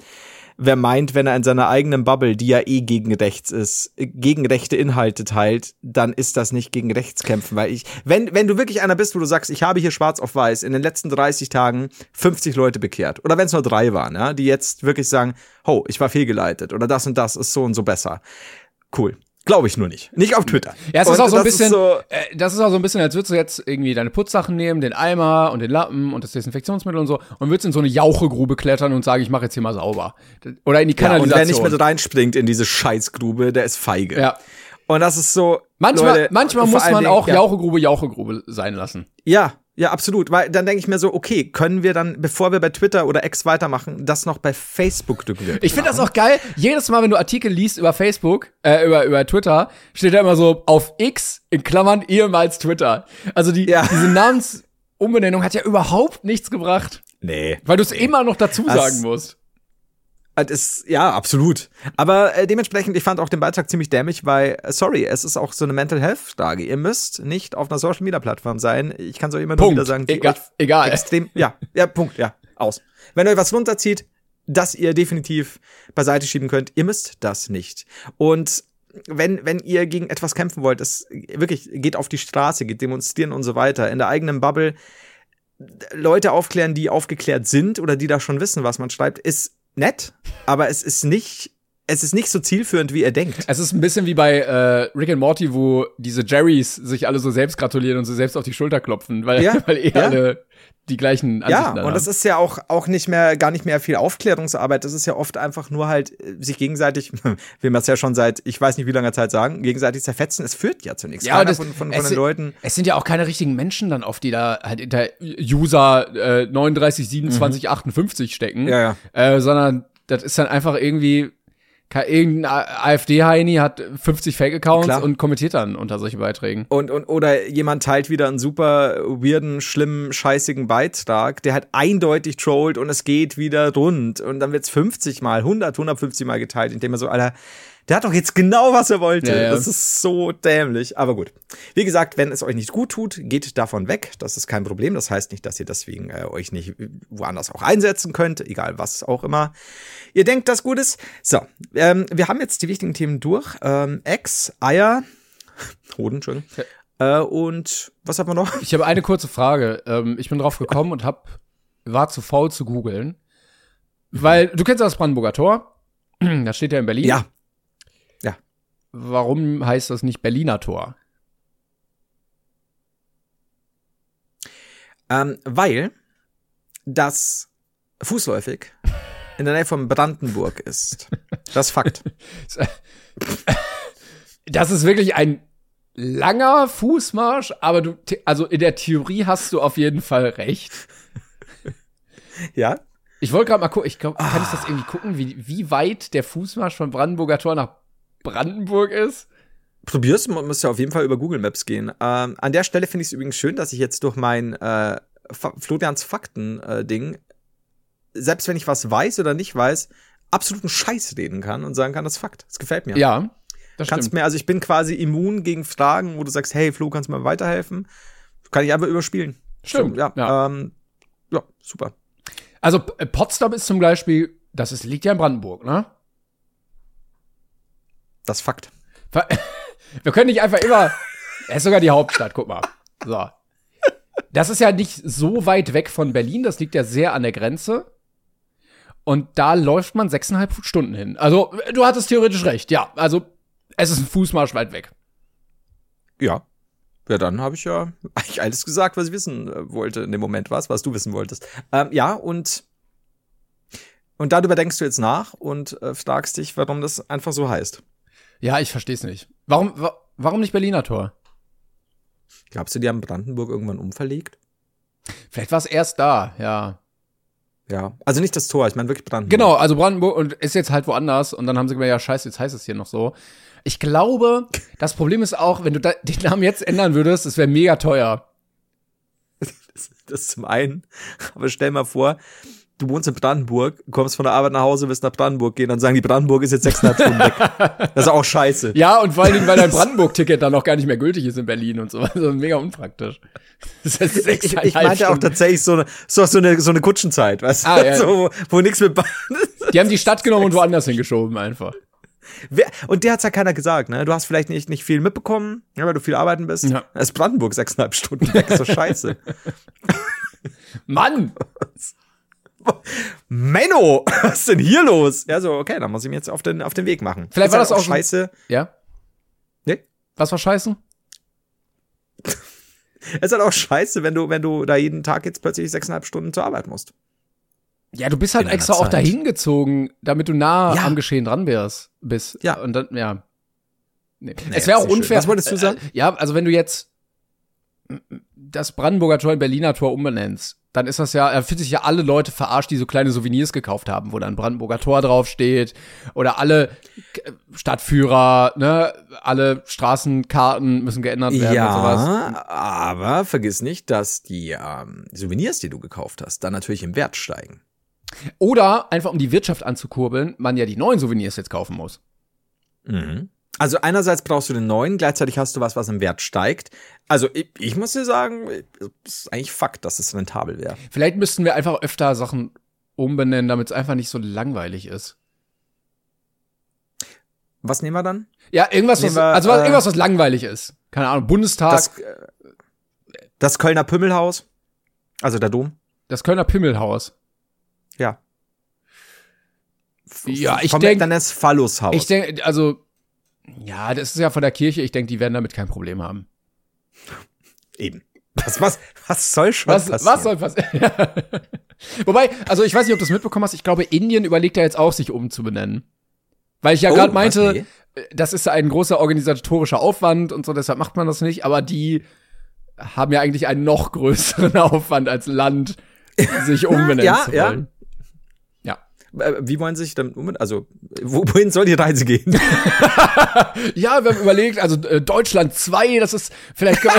wer meint, wenn er in seiner eigenen Bubble, die ja eh gegen rechts ist, gegen rechte Inhalte teilt, dann ist das nicht gegen rechts kämpfen. Weil ich, wenn, wenn du wirklich einer bist, wo du sagst, ich habe hier schwarz auf weiß in den letzten 30 Tagen 50 Leute bekehrt, oder wenn es nur drei waren, ja, die jetzt wirklich sagen, oh, ich war fehlgeleitet oder das und das ist so und so besser. Cool. Glaube ich nur nicht. Nicht auf Twitter. Ja, es ist auch so ein das bisschen, so- äh, das ist auch so ein bisschen, als würdest du jetzt irgendwie deine Putzsachen nehmen, den Eimer und den Lappen und das Desinfektionsmittel und so und würdest in so eine Jauchegrube klettern und sagen, ich mache jetzt hier mal sauber. Oder in die Ja, und Kanalisation. wer nicht mit reinspringt in diese Scheißgrube, der ist feige. Ja. Und das ist so. manchmal Leute, manchmal muss man Dingen- auch ja, Jauchegrube, Jauchegrube sein lassen. Ja, ja, absolut. Weil dann denke ich mir so, okay, können wir dann, bevor wir bei Twitter oder X weitermachen, das noch bei Facebook drücken? Ich finde das auch geil. Jedes Mal, wenn du Artikel liest über Facebook, äh, über, über Twitter, steht da immer so auf X in Klammern ehemals Twitter. Also die, Ja. diese Namensumbenennung hat ja überhaupt nichts gebracht, Nee. weil du es immer noch dazu Das- sagen musst. Das ist, ja, absolut. Aber äh, dementsprechend, ich fand auch den Beitrag ziemlich dämlich, weil, äh, sorry, es ist auch so eine Mental Health Frage. Ihr müsst nicht auf einer Social Media Plattform sein. Ich kann es euch immer nur Punkt. wieder sagen, Egal- egal. extrem, ja, ja, Punkt, ja, aus. Wenn euch was runterzieht, das ihr definitiv beiseite schieben könnt, ihr müsst das nicht. Und wenn, wenn ihr gegen etwas kämpfen wollt, es wirklich geht auf die Straße, geht demonstrieren und so weiter, in der eigenen Bubble Leute aufklären, die aufgeklärt sind oder die da schon wissen, was man schreibt, ist nett, aber es ist nicht es ist nicht so zielführend, wie er denkt. Es ist ein bisschen wie bei äh, Rick and Morty, wo diese Jerrys sich alle so selbst gratulieren und so selbst auf die Schulter klopfen, weil, Ja, weil eh ja. alle die gleichen Ansichten Ja, und das haben. ist ja auch, auch nicht mehr, gar nicht mehr viel Aufklärungsarbeit. Das ist ja oft einfach nur halt äh, sich gegenseitig, will man es ja schon seit, ich weiß nicht wie langer Zeit sagen, gegenseitig zerfetzen. Es führt ja zu nichts. Ja, das, von, von, es von den sind- Leuten. Es sind ja auch keine richtigen Menschen dann oft, die da halt hinter User äh, 39, 27, 58 stecken. Mhm. Ja, ja. Äh, sondern das ist dann einfach irgendwie, irgendein AfD-Heini hat 50 Fake-Accounts und kommentiert dann unter solche Beiträgen. Und, und, oder jemand teilt wieder einen super weirden, schlimmen, scheißigen Beitrag, der halt eindeutig trollt und es geht wieder rund. Und dann wird's 50 mal, 100, 150 mal geteilt, indem er so, Alter, der hat doch jetzt genau, was er wollte. Ja, ja. Das ist so dämlich. Aber gut. Wie gesagt, wenn es euch nicht gut tut, geht davon weg. Das ist kein Problem. Das heißt nicht, dass ihr deswegen äh, euch nicht woanders auch einsetzen könnt, egal was auch immer. Ihr denkt, das gut ist. So, ähm, wir haben jetzt die wichtigen Themen durch. Ähm, Ex, Eier, Hoden, Entschuldigung. Äh, und was haben wir noch? Ich habe eine kurze Frage. Ähm, ich bin drauf gekommen und hab, war zu faul zu googeln. Weil, du kennst das Brandenburger Tor. Das steht ja in Berlin. Ja. Warum heißt das nicht Berliner Tor? Ähm, weil das fußläufig in der Nähe von Brandenburg ist. Das ist Fakt. Das ist wirklich ein langer Fußmarsch, aber du, also in der Theorie hast du auf jeden Fall recht. Ja? Ich wollte gerade mal gucken, ich glaub, kann ich das irgendwie gucken, wie, wie weit der Fußmarsch von Brandenburger Tor nach Brandenburg ist? Probier's, man muss ja auf jeden Fall über Google Maps gehen. Ähm, an der Stelle finde ich es übrigens schön, dass ich jetzt durch mein äh, Florians Fakten-Ding, selbst wenn ich was weiß oder nicht weiß, absoluten Scheiß reden kann und sagen kann, das ist Fakt. Das gefällt mir. Ja, das kannst stimmt. mir, also ich bin quasi immun gegen Fragen, wo du sagst, hey Flo, kannst du mir weiterhelfen? Kann ich einfach überspielen. Stimmt, So, ja, ja. Ähm, ja, super. Also äh, Potsdam ist zum Beispiel, das ist, liegt ja in Brandenburg, ne? Das ist Fakt. Wir können nicht einfach immer. Er ist sogar die Hauptstadt, guck mal. So. Das ist ja nicht so weit weg von Berlin, das liegt ja sehr an der Grenze. Und da läuft man sechseinhalb Stunden hin. Also, du hattest theoretisch recht, ja. Also, es ist ein Fußmarsch weit weg. Ja. Ja, dann habe ich ja eigentlich alles gesagt, was ich wissen äh, wollte in dem Moment, was, was du wissen wolltest. Ähm, ja, und, und darüber denkst du jetzt nach und äh, fragst dich, warum das einfach so heißt. Ja, ich versteh's nicht. Warum, wa warum nicht Berliner Tor? Glaubst du, die haben Brandenburg irgendwann umverlegt? Vielleicht war es erst da, ja. Ja. Also nicht das Tor, ich meine wirklich Brandenburg. Genau, also Brandenburg und ist jetzt halt woanders und dann haben sie gemerkt, ja, scheiße, jetzt heißt es hier noch so. Ich glaube, das Problem ist auch, wenn du den Namen jetzt ändern würdest, es wäre mega teuer. Das zum einen. Aber stell mal vor, du wohnst in Brandenburg, kommst von der Arbeit nach Hause, willst nach Brandenburg gehen, dann sagen die, Brandenburg ist jetzt sechseinhalb Stunden weg. Das ist auch scheiße. Ja, und vor allen Dingen, weil dein Brandenburg-Ticket dann noch gar nicht mehr gültig ist in Berlin und so. Also mega unpraktisch. Das heißt, Ich, ich sechseinhalb meinte auch Stunden. tatsächlich so eine, so, so eine, so eine Kutschenzeit, weißt du? Ah, ja. so, wo, wo nichts mit Bahn. Die haben die Stadt genommen und woanders hingeschoben einfach. Wer- Und der hat's ja keiner gesagt, ne? Du hast vielleicht nicht, nicht viel mitbekommen, weil du viel arbeiten bist. Ja. Es ist Brandenburg sechseinhalb Stunden weg, ist so scheiße. Mann! Menno, was ist denn hier los? Ja, so, okay, dann muss ich mir jetzt auf den, auf den Weg machen. Vielleicht Ist war das auch scheiße. Ja? Nee. Was war scheiße? Es ist halt auch scheiße, wenn du, wenn du da jeden Tag jetzt plötzlich sechseinhalb Stunden zur Arbeit musst. Ja, du bist halt In extra auch dahin gezogen, damit du nah Ja. am Geschehen dran wärst, bist. Ja. Und dann, ja. Nee. Nee, es wäre auch nicht schön. unfair. Was wolltest du sagen? Äh, Ja, also wenn du jetzt das Brandenburger Tor in Berliner Tor umbenennst, dann ist das ja, da fühlen sich ja alle Leute verarscht, die so kleine Souvenirs gekauft haben, wo dann Brandenburger Tor draufsteht. Oder alle Stadtführer, ne, alle Straßenkarten müssen geändert werden und sowas. Ja, aber vergiss nicht, dass die ähm, Souvenirs, die du gekauft hast, dann natürlich im Wert steigen. Oder einfach um die Wirtschaft anzukurbeln, man ja die neuen Souvenirs jetzt kaufen muss. Also einerseits brauchst du den neuen, gleichzeitig hast du was, was im Wert steigt. Also ich, ich muss dir sagen, es ist eigentlich Fakt, dass es rentabel wäre. Vielleicht müssten wir einfach öfter Sachen umbenennen, damit es einfach nicht so langweilig ist. Was nehmen wir dann? Ja, irgendwas, was, wir, also was, äh, irgendwas, was langweilig ist. Keine Ahnung, Bundestag, Das, das, äh, das Kölner Pümmelhaus, also der Dom. Kölner Pimmelhaus. Ja. Ja, ich vom denk- McDonald's Phallushaus. Ich denke, also, ja, das ist ja von der Kirche. Ich denke, die werden damit kein Problem haben. Eben. Was, was, was soll schon Was, passieren? was soll passieren? Wobei, also ich weiß nicht, ob du das mitbekommen hast. Ich glaube, Indien überlegt ja jetzt auch, sich umzubenennen. Weil ich ja Oh, gerade meinte, Nee. äh, das ist ein großer organisatorischer Aufwand und so, deshalb macht man das nicht. Aber die haben ja eigentlich einen noch größeren Aufwand als Land, sich umbenennen Ja, zu ja. wollen. Ja. Äh, Wie wollen Sie sich damit um? Also, wo, wohin soll die Reise gehen? Ja, wir haben überlegt, also äh, Deutschland 2, das ist vielleicht.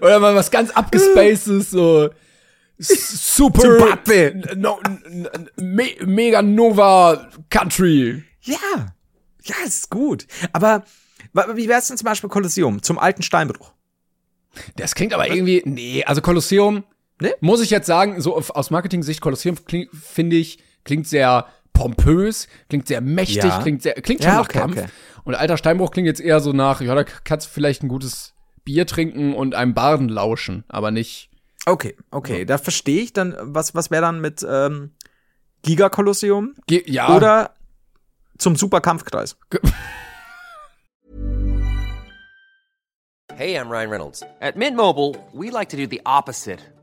Oder mal was ganz abgespacedes, so super Zimbabwe. no, me, mega nova country. Ja. Ja, ist gut. Aber wie wär's denn zum Beispiel Kolosseum zum alten Steinbruch? Das klingt aber irgendwie, nee, also Kolosseum, Nee? muss ich jetzt sagen, so aus Marketing-Sicht, Kolosseum klingt, finde ich, klingt sehr pompös, klingt sehr mächtig, Ja. klingt sehr, klingt schon Ja, nach okay, Kampf. okay. Und alter Steinbruch klingt jetzt eher so nach, ja, da kannst du vielleicht ein gutes Bier trinken und einem Barden lauschen, aber nicht. Okay, okay. Da verstehe ich dann, was, was wäre dann mit ähm, Giga-Kolosseum Ge ja, oder zum Superkampfkreis? Hey, I'm Ryan Reynolds. At Mint Mobile, we like to do the opposite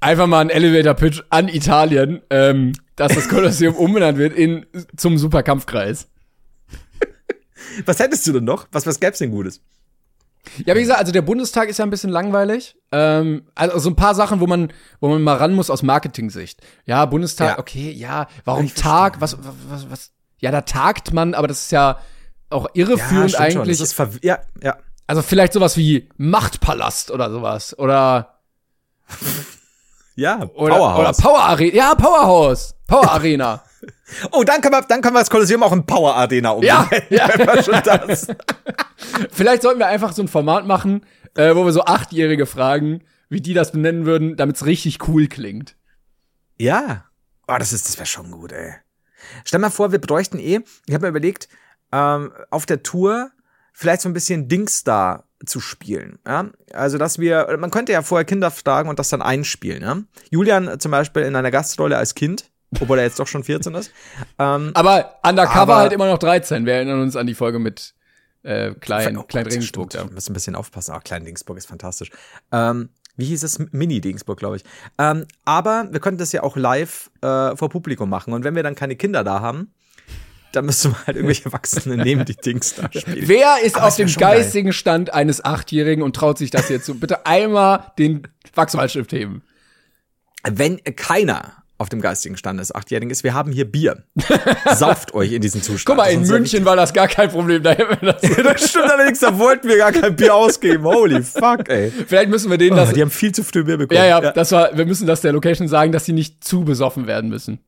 einfach mal ein Elevator-Pitch an Italien, ähm, dass das Kolosseum umbenannt wird in, zum Superkampfkreis. Was hättest du denn noch? Was, was gäb's denn Gutes? Ja, wie gesagt, also der Bundestag ist ja ein bisschen langweilig. Ähm, also so ein paar Sachen, wo man, wo man mal ran muss aus Marketing-Sicht. Ja, Bundestag, Ja. okay, ja, warum Tag? Was, was, was? Ja, da tagt man, aber das ist ja auch irreführend schon. eigentlich. Das ist ja, ja. also vielleicht sowas wie Machtpalast oder sowas. Oder, Ja, oder, Powerhouse. oder Power Arena. Ja, Powerhouse. Power Arena. oh, dann können, wir, dann können wir das Kolosseum auch in Power Arena Ja, umbenennen. ja. Wir schon das. Vielleicht sollten wir einfach so ein Format machen, äh, wo wir so Achtjährige fragen, wie die das benennen würden, damit es richtig cool klingt. Ja. Oh, das ist, das wäre schon gut, ey. Stell mal vor, wir bräuchten eh, ich habe mir überlegt, ähm, auf der Tour vielleicht so ein bisschen Dingstar zu spielen. Ja? Also, dass wir, man könnte ja vorher Kinder fragen und das dann einspielen. Ja? Julian äh, zum Beispiel in einer Gastrolle als Kind, obwohl er jetzt doch schon 14 ist. Ähm, Aber undercover Aber- halt immer noch 13. Wir erinnern uns an die Folge mit äh, Klein, Oh Klein Regensburg. Ja. Wir müssen ein bisschen aufpassen. Ach, Klein Dingsburg ist fantastisch. Ähm, wie hieß es? Mini-Dingsburg, glaube ich. Ähm, aber wir könnten das ja auch live äh, vor Publikum machen. Und wenn wir dann keine Kinder da haben, dann müssen wir halt irgendwelche Erwachsene nehmen, die Dings da spielen. Wer ist Aber auf dem schon geil. geistigen Stand eines Achtjährigen und traut sich das jetzt so? Bitte einmal den Wachsmalstift heben. Wenn keiner auf dem geistigen Stand des Achtjährigen ist, wir haben hier Bier. Sauft euch in diesen Zustand. Guck mal, in München war das gar kein Problem. Da wir das Das stimmt allerdings, da wollten wir gar kein Bier ausgeben. Holy fuck, ey. Vielleicht müssen wir denen Oh, das. die haben viel zu früh Bier bekommen. ja, ja, das war, wir müssen das der Location sagen, dass sie nicht zu besoffen werden müssen.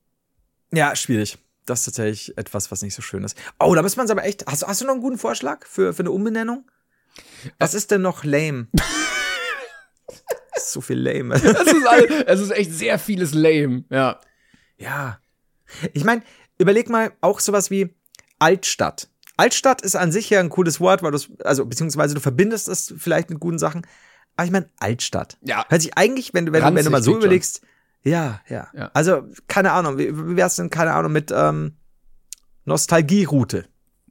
Ja, schwierig. Das ist tatsächlich etwas, was nicht so schön ist. Oh, da muss man es aber echt. Hast, du- hast du noch einen guten Vorschlag für, für eine Umbenennung? Was ist denn noch lame? so viel lame. Es ist, all, es ist echt sehr vieles lame, ja. ja. Ich meine, überleg mal auch sowas wie Altstadt. Altstadt ist an sich ja ein cooles Wort, weil du also beziehungsweise du verbindest es vielleicht mit guten Sachen. Aber ich meine, Altstadt. Ja. Hört sich eigentlich, wenn du, wenn, du- wenn du mal so klingt schon. Ja, ja, Ja. Also, keine Ahnung, wie, wär's denn, keine Ahnung, mit ähm, Nostalgieroute?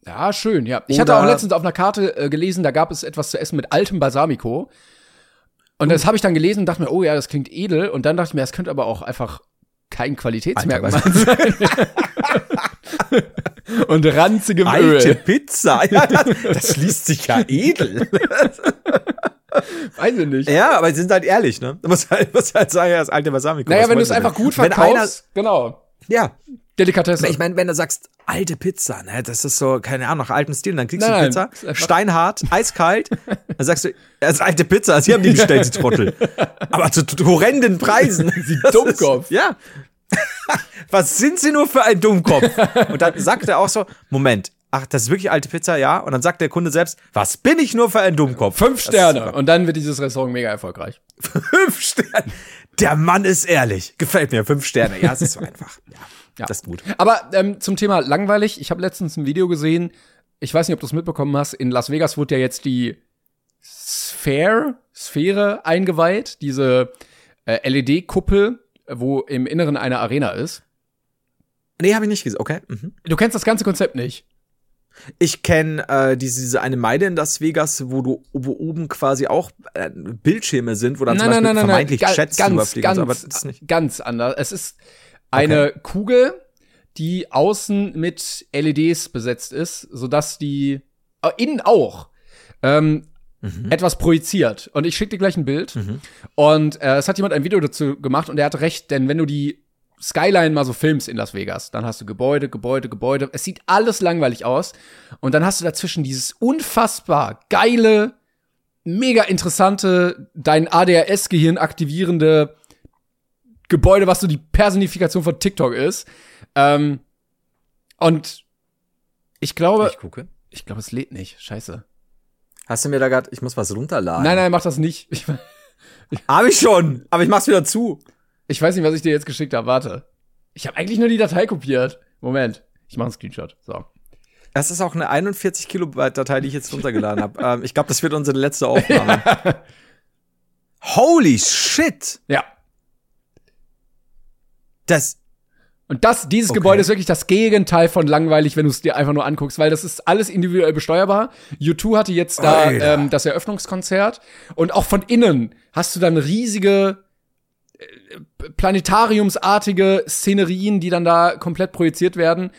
Ja, schön, ja. Ich hatte Oder- auch letztens auf einer Karte äh, gelesen, da gab es etwas zu essen mit altem Balsamico. Und das habe ich dann gelesen und dachte mir, oh ja, das klingt edel. Und dann dachte ich mir, das könnte aber auch einfach kein Qualitätsmerkmal sein. und ranzigem Alte Öl. Pizza. Ja, das, das liest sich ja edel. Weiß ich nicht. ja, aber sie sind halt ehrlich, ne? Du musst halt, musst halt sagen, ja, das alte Balsamico. naja, wenn du es einfach gut Wenn verkaufst, genau. Einer, ja, Delikatesse. ich meine, wenn du sagst, alte Pizza, ne, das ist so, keine Ahnung, nach altem Stil, dann kriegst Nein, du nein, Pizza, steinhart, eiskalt, dann sagst du, das ist alte Pizza, sie haben die bestellt, die Trottel. Aber zu, zu horrenden Preisen. Sie Dummkopf. Ja. Was sind Sie nur für ein Dummkopf? Und dann sagt er auch so, Moment, ach, das ist wirklich alte Pizza, ja? Und dann sagt der Kunde selbst, was bin ich nur für ein Dummkopf? Fünf Sterne. Und dann wird dieses Restaurant mega erfolgreich. Fünf Sterne. Der Mann ist ehrlich. Gefällt mir. Fünf Sterne. Ja, es ist so einfach. Ja, Ja. das ist gut. Aber ähm, zum Thema langweilig, ich habe letztens ein Video gesehen, ich weiß nicht, ob du es mitbekommen hast, in Las Vegas wurde ja jetzt die Sphere, Sphäre eingeweiht, diese äh, LED-Kuppel, wo im Inneren eine Arena ist. Nee, habe ich nicht gesehen. Okay. Mhm. Du kennst das ganze Konzept nicht. Ich kenne äh, diese, diese eine Meile in Las Vegas, wo du wo oben quasi auch äh, Bildschirme sind, wo dann zum Beispiel vermeintlich Ga- Chats ganz, drüber fliegen. und ganz, so, aber das ist nicht. ganz anders. Es ist eine Kugel, die außen mit LEDs besetzt ist, sodass die äh, innen auch ähm, Mhm. etwas projiziert. Und ich schicke dir gleich ein Bild. Und äh, es hat jemand ein Video dazu gemacht und er hat recht, denn wenn du die Skyline mal so filmst in Las Vegas, dann hast du Gebäude, Gebäude, Gebäude. Es sieht alles langweilig aus. Und dann hast du dazwischen dieses unfassbar geile, mega interessante, dein ADHS-Gehirn aktivierende Gebäude, was so die Personifikation von TikTok ist. Ähm, und ich glaube, Ich gucke. ich glaube, es lädt nicht. Scheiße. Hast du mir da gerade, ich muss was runterladen. Nein, nein, mach das nicht. Ich, Hab ich schon, aber ich mach's wieder zu. Ich weiß nicht, was ich dir jetzt geschickt habe. Warte. Ich habe eigentlich nur die Datei kopiert. Moment. Ich mache einen Screenshot. So. Das ist auch eine 41 Kilobyte Datei, die ich jetzt runtergeladen habe. ähm, ich glaube, das wird unsere letzte Aufnahme. Holy shit! Ja. Das, Und das, dieses Okay. Gebäude ist wirklich das Gegenteil von langweilig, wenn du es dir einfach nur anguckst, weil das ist alles individuell besteuerbar. U2 hatte jetzt da Alter. ähm, das Eröffnungskonzert und auch von innen hast du dann riesige planetariumsartige Szenerien, die dann da komplett projiziert werden.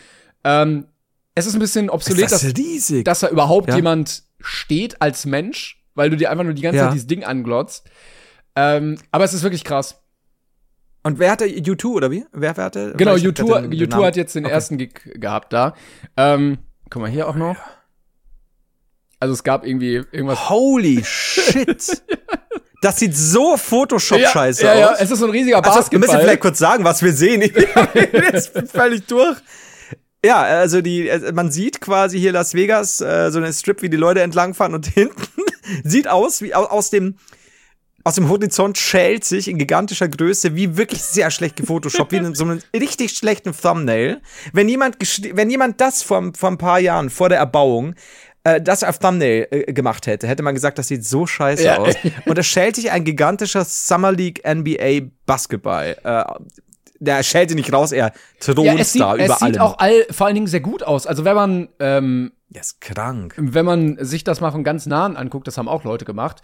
Ähm, es ist ein bisschen obsolet, das dass, dass da überhaupt Ja. jemand steht als Mensch, weil du dir einfach nur die ganze Ja. Zeit dieses Ding anglotzt. Ähm, aber es ist wirklich krass. Und wer hatte U2 oder wie? Wer, wer hatte? Genau, weil ich hab U2, grad den- den U2 Namen- hat jetzt den Okay. ersten Gig gehabt da. Ähm, guck mal hier auch noch. Also es gab irgendwie irgendwas. Holy shit! Das sieht so Photoshop-scheiße ja, ja, aus. es ist so ein riesiger Also, wir müssen Basketball. vielleicht kurz sagen, was wir sehen. Ich bin jetzt völlig durch. Ja, also die, äh, man sieht quasi hier Las Vegas, äh, so eine Strip, wie die Leute entlangfahren und hinten sieht aus wie au- aus dem aus dem Horizont schält sich in gigantischer Größe, wie wirklich sehr schlecht gefotoshoppt, wie in so einem richtig schlechten Thumbnail. Wenn jemand, wenn jemand das vor, vor ein paar Jahren, vor der Erbauung, äh, das auf Thumbnail äh, gemacht hätte, hätte man gesagt, das sieht so scheiße Ja. aus. Und es schält sich ein gigantischer Summer League NBA Basketball. Äh, der schälte nicht raus, er thront ja, es sieht, da es über sieht allem. auch all, vor allen Dingen sehr gut aus. Also wenn man ähm, Der ist krank. wenn man sich das mal von ganz nahen anguckt, das haben auch Leute gemacht,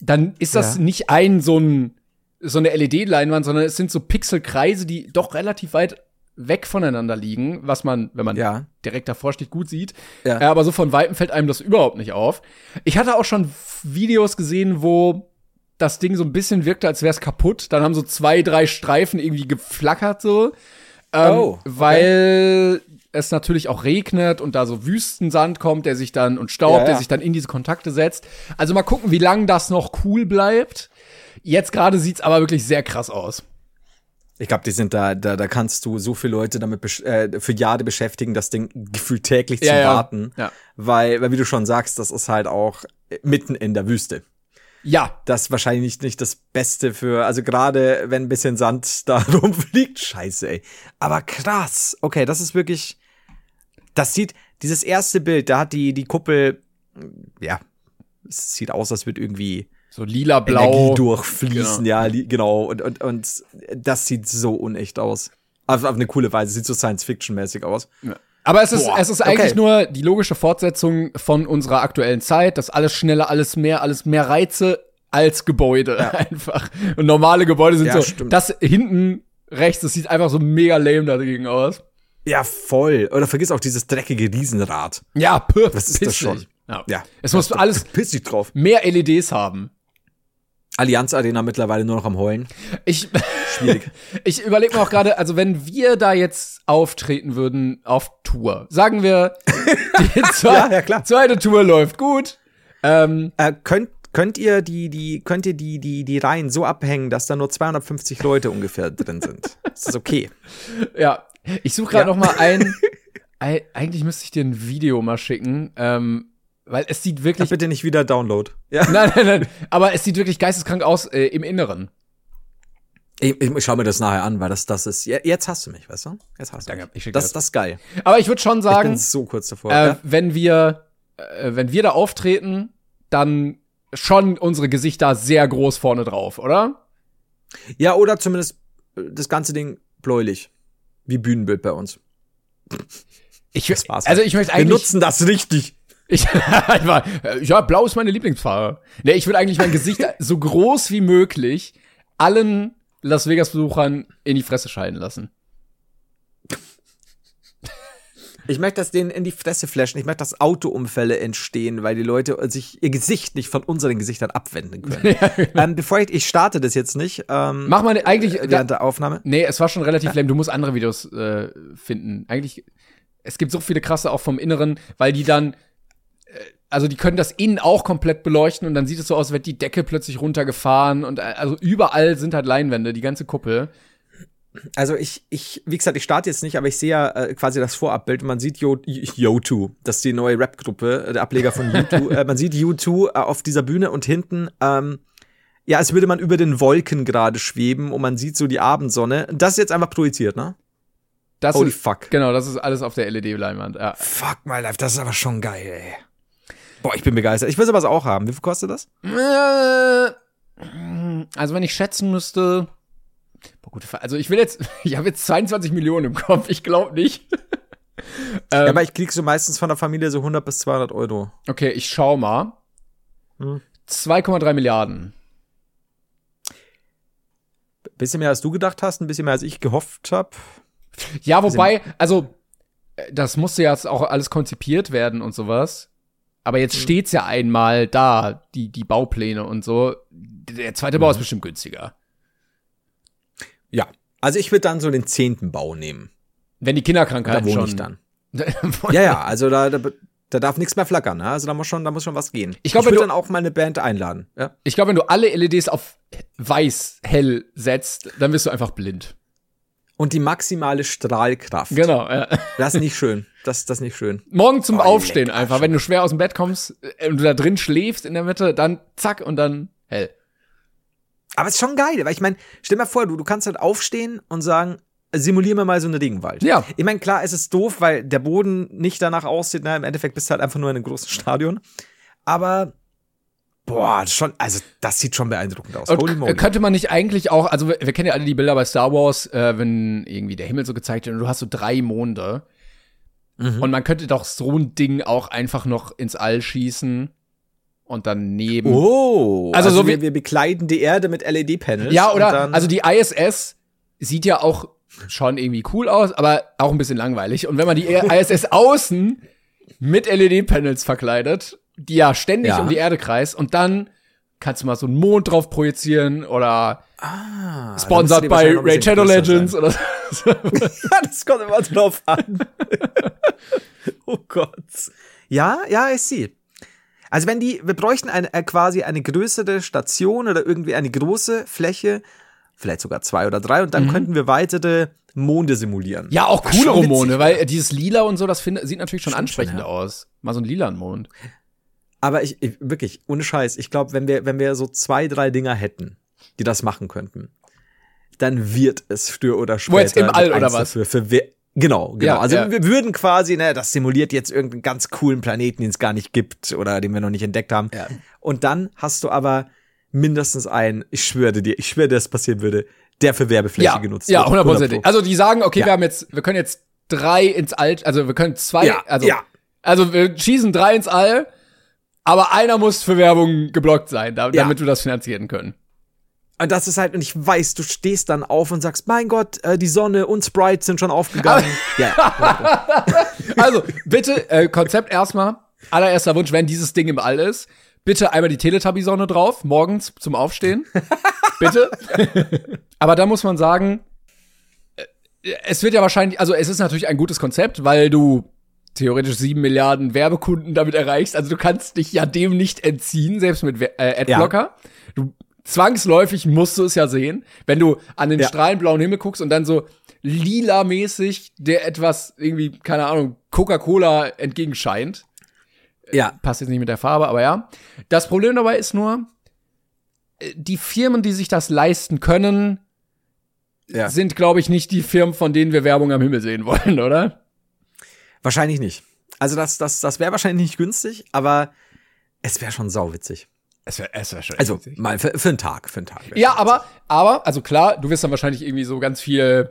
dann ist das Ja. nicht ein so ein so eine LED-Leinwand, sondern es sind so Pixelkreise, die doch relativ weit weg voneinander liegen, was man, wenn man Ja. direkt davor steht, gut sieht. Ja. Äh, aber so von Weitem fällt einem das überhaupt nicht auf. Ich hatte auch schon Videos gesehen, wo das Ding so ein bisschen wirkte, als wäre es kaputt. Dann haben so zwei, drei Streifen irgendwie geflackert so. Ähm, Oh, okay. Weil es natürlich auch regnet und da so Wüstensand kommt, der sich dann und Staub, Ja, ja. der sich dann in diese Kontakte setzt. Also mal gucken, wie lange das noch cool bleibt. Jetzt gerade sieht's aber wirklich sehr krass aus. Ich glaube, die sind da, da, da kannst du so viele Leute damit äh, für Jahre beschäftigen, das Ding gefühlt täglich Ja, zu ja. warten. Ja. Weil, weil, wie du schon sagst, das ist halt auch mitten in der Wüste. Ja, Das ist wahrscheinlich nicht, nicht das Beste für, also gerade wenn ein bisschen Sand da rumfliegt, scheiße, ey. Aber krass. Okay, das ist wirklich, das sieht, dieses erste Bild, da hat die, die Kuppel, ja, es sieht aus, als würde irgendwie so lila, blau. Energie durchfließen, Genau. ja, genau. Und, und, und das sieht so unecht aus. Auf, auf eine coole Weise, sieht so Science-Fiction-mäßig aus. Aber es ist, Boah, es ist eigentlich okay. nur die logische Fortsetzung von unserer aktuellen Zeit. Das alles schneller, alles mehr, alles mehr Reize als Gebäude einfach. Und normale Gebäude sind Ja, so, stimmt. das hinten rechts, das sieht einfach so mega lame dagegen aus. Ja, voll. Oder vergiss auch dieses dreckige Riesenrad. Ja, pff, Was ist das schon? Ja. Ja. Es muss alles drauf. mehr LEDs haben. Allianz Arena mittlerweile nur noch am Heulen. Ich, Schwierig. ich überlege mir auch gerade, also wenn wir da jetzt auftreten würden auf Tour, sagen wir, die zwei, Ja, ja, klar. zweite Tour läuft gut. Ähm, Äh, könnt, könnt ihr die, die, könnt ihr die, die, die Reihen so abhängen, dass da nur 250 Leute ungefähr drin sind? Ist das okay? Ja, ich suche gerade Ja. noch mal ein. Ei- Eigentlich müsste ich dir ein Video mal schicken, ähm, weil es sieht Ja, wirklich. bitte nicht wieder Download. Ja. Nein, nein, nein. Aber es sieht wirklich geisteskrank aus äh, im Inneren. Ich, ich schau mir das nachher an, weil das, das ist. je- Jetzt hast du mich, weißt du? Jetzt hast du Danke, mich. ich das, das. das ist geil. Aber ich würde schon Ich sagen, bin so kurz davor. äh, ja? wenn wir, äh, wenn wir da auftreten, dann schon unsere Gesichter sehr groß vorne drauf, oder? ja, oder zumindest äh, das ganze Ding bläulich. Wie Bühnenbild bei uns. Ich, Das war's also halt. ich möchte Wir eigentlich. nutzen das richtig. Ich, ich war, äh, ja, blau ist meine Lieblingsfarbe. Nee, ich würde eigentlich mein Gesicht so groß wie möglich allen Las Vegas-Besuchern in die Fresse scheiden lassen. Ich möchte das denen in die Fresse flashen. Ich möchte, dass Autounfälle entstehen, weil die Leute sich ihr Gesicht nicht von unseren Gesichtern abwenden können. ähm, bevor ich, ich starte das jetzt nicht. Ähm, Mach mal eigentlich. Da, während der Aufnahme. nee, es war schon relativ lame. Du musst andere Videos äh, finden. Eigentlich, es gibt so viele krasse auch vom Inneren, weil die dann. Also die können das innen auch komplett beleuchten und dann sieht es so aus, als wird die Decke plötzlich runtergefahren und äh, also überall sind halt Leinwände, die ganze Kuppel. Also ich, ich, wie gesagt, ich starte jetzt nicht, aber ich sehe ja äh, quasi das Vorabbild. Man sieht Yo- Yo2, das ist die neue Rap-Gruppe, äh, der Ableger von U2. äh, man sieht U2 äh, auf dieser Bühne und hinten, ähm, ja, als würde man über den Wolken gerade schweben und man sieht so die Abendsonne. Das ist jetzt einfach projiziert, ne? Das Holy ist, fuck. Genau, das ist alles auf der LED-Leinwand. Ja. Fuck my life, das ist aber schon geil, ey. Boah, ich bin begeistert. Ich will sowas auch haben. Wie viel kostet das? Äh, Also wenn ich schätzen müsste, boah, Frage. Also ich will jetzt, ich habe jetzt 22 Millionen im Kopf. Ich glaube nicht. ja, ähm, aber ich krieg so meistens von der Familie so 100 bis 200 Euro. okay, ich schau mal. Hm. 2,3 Milliarden. Bisschen mehr als du gedacht hast, ein bisschen mehr als ich gehofft habe. Ja, wobei, also äh, das musste ja jetzt auch alles konzipiert werden und sowas. Aber Mhm. jetzt steht's ja einmal da, die, die Baupläne und so. Der zweite Mhm. Bau ist bestimmt günstiger. Ja. Also ich würde dann so den zehnten Bau nehmen. Wenn die Kinderkrankheiten Da wohne schon. ich dann. Ja, ja, also da, da, da darf nichts mehr flackern, ne? Also da muss schon, da muss schon was gehen. Ich glaub, ich würde dann auch mal eine Band einladen. Ja. Ich glaube, wenn du alle LEDs auf weiß, hell setzt, dann bist du einfach blind. Und die maximale Strahlkraft. Genau, ja. Das ist nicht schön. Das, das ist nicht schön. Morgen zum Oh, Aufstehen einfach. Wenn du schwer aus dem Bett kommst äh, und du da drin schläfst in der Mitte, dann zack und dann hell. Aber es ist schon geil, weil ich meine, stell dir mal vor, du, du kannst halt aufstehen und sagen, simulier mir mal so eine Regenwald. Ja. Ich meine, klar, es ist doof, weil der Boden nicht danach aussieht, na, im Endeffekt bist du halt einfach nur in einem großen Stadion. Aber, boah, das ist schon, also das sieht schon beeindruckend aus. Könnte man nicht eigentlich auch, also wir, wir kennen ja alle die Bilder bei Star Wars, äh, wenn irgendwie der Himmel so gezeigt wird und du hast so drei Monde. Mhm. Und man könnte doch so ein Ding auch einfach noch ins All schießen und dann neben. Oh, Also also, so wie- wir, wir bekleiden die Erde mit LED-Panels. Ja, oder? Also die ISS sieht ja auch schon irgendwie cool aus, aber auch ein bisschen langweilig. Und wenn man die ISS außen mit LED-Panels verkleidet, die ja ständig Ja. um die Erde kreist, und dann kannst du mal so einen Mond drauf projizieren oder ah, sponsored bei Raid bisschen Shadow Legends sein. oder so. Ja, das kommt immer drauf an. oh Gott. Ja, ja, ich sehe. Also wenn die, wir bräuchten eine, äh, quasi eine größere Station oder irgendwie eine große Fläche, vielleicht sogar zwei oder drei, und dann könnten wir weitere Monde simulieren. Mhm. Ja, auch coolere Monde, weil dieses Lila und so, das find, sieht natürlich schon Stimmt ansprechend ja. aus. Mal so ein lilan Mond. Aber ich, ich wirklich, ohne Scheiß, ich glaube, wenn wir, wenn wir so zwei, drei Dinger hätten, die das machen könnten, dann wird es früher oder später. Wo jetzt im All oder was? Dafür, für wer, genau, genau. Ja, also ja. wir würden quasi, ne, das simuliert jetzt irgendeinen ganz coolen Planeten, den es gar nicht gibt oder den wir noch nicht entdeckt haben. Ja. Und dann hast du aber mindestens einen, ich schwöre dir, ich schwöre dir, das passieren würde, der für Werbefläche Ja, genutzt ja, wird. hundertprozentig. 100 Also die sagen, okay, Ja. wir haben jetzt, wir können jetzt drei ins All, also wir können zwei, Ja, also, ja. also wir schießen drei ins All, aber einer muss für Werbung geblockt sein, da, Ja. damit wir das finanzieren können. Und das ist halt, und ich weiß, du stehst dann auf und sagst, mein Gott, äh, die Sonne und Sprite sind schon aufgegangen. ja, Also, bitte, äh, Konzept erstmal, allererster Wunsch, wenn dieses Ding im All ist, bitte einmal die Teletubby-Sonne drauf, morgens zum Aufstehen. bitte. Aber da muss man sagen, äh, es wird ja wahrscheinlich, also es ist natürlich ein gutes Konzept, weil du theoretisch sieben Milliarden Werbekunden damit erreichst. Also du kannst dich ja dem nicht entziehen, selbst mit äh, Adblocker. Du zwangsläufig musst du es ja sehen, wenn du an den Ja. strahlend blauen Himmel guckst und dann so lila-mäßig der etwas irgendwie, keine Ahnung, Coca-Cola entgegenscheint. Ja. Passt jetzt nicht mit der Farbe, aber ja. Das Problem dabei ist nur, äh, die Firmen, die sich das leisten können, Ja. sind, glaube ich, nicht die Firmen, von denen wir Werbung am Himmel sehen wollen, oder? Wahrscheinlich nicht. Also das, das, das wäre wahrscheinlich nicht günstig, aber es wäre schon sauwitzig. Es wäre es wär schon Also mal für, für einen Tag, für einen Tag. Ja, aber, aber, also klar, du wirst dann wahrscheinlich irgendwie so ganz viel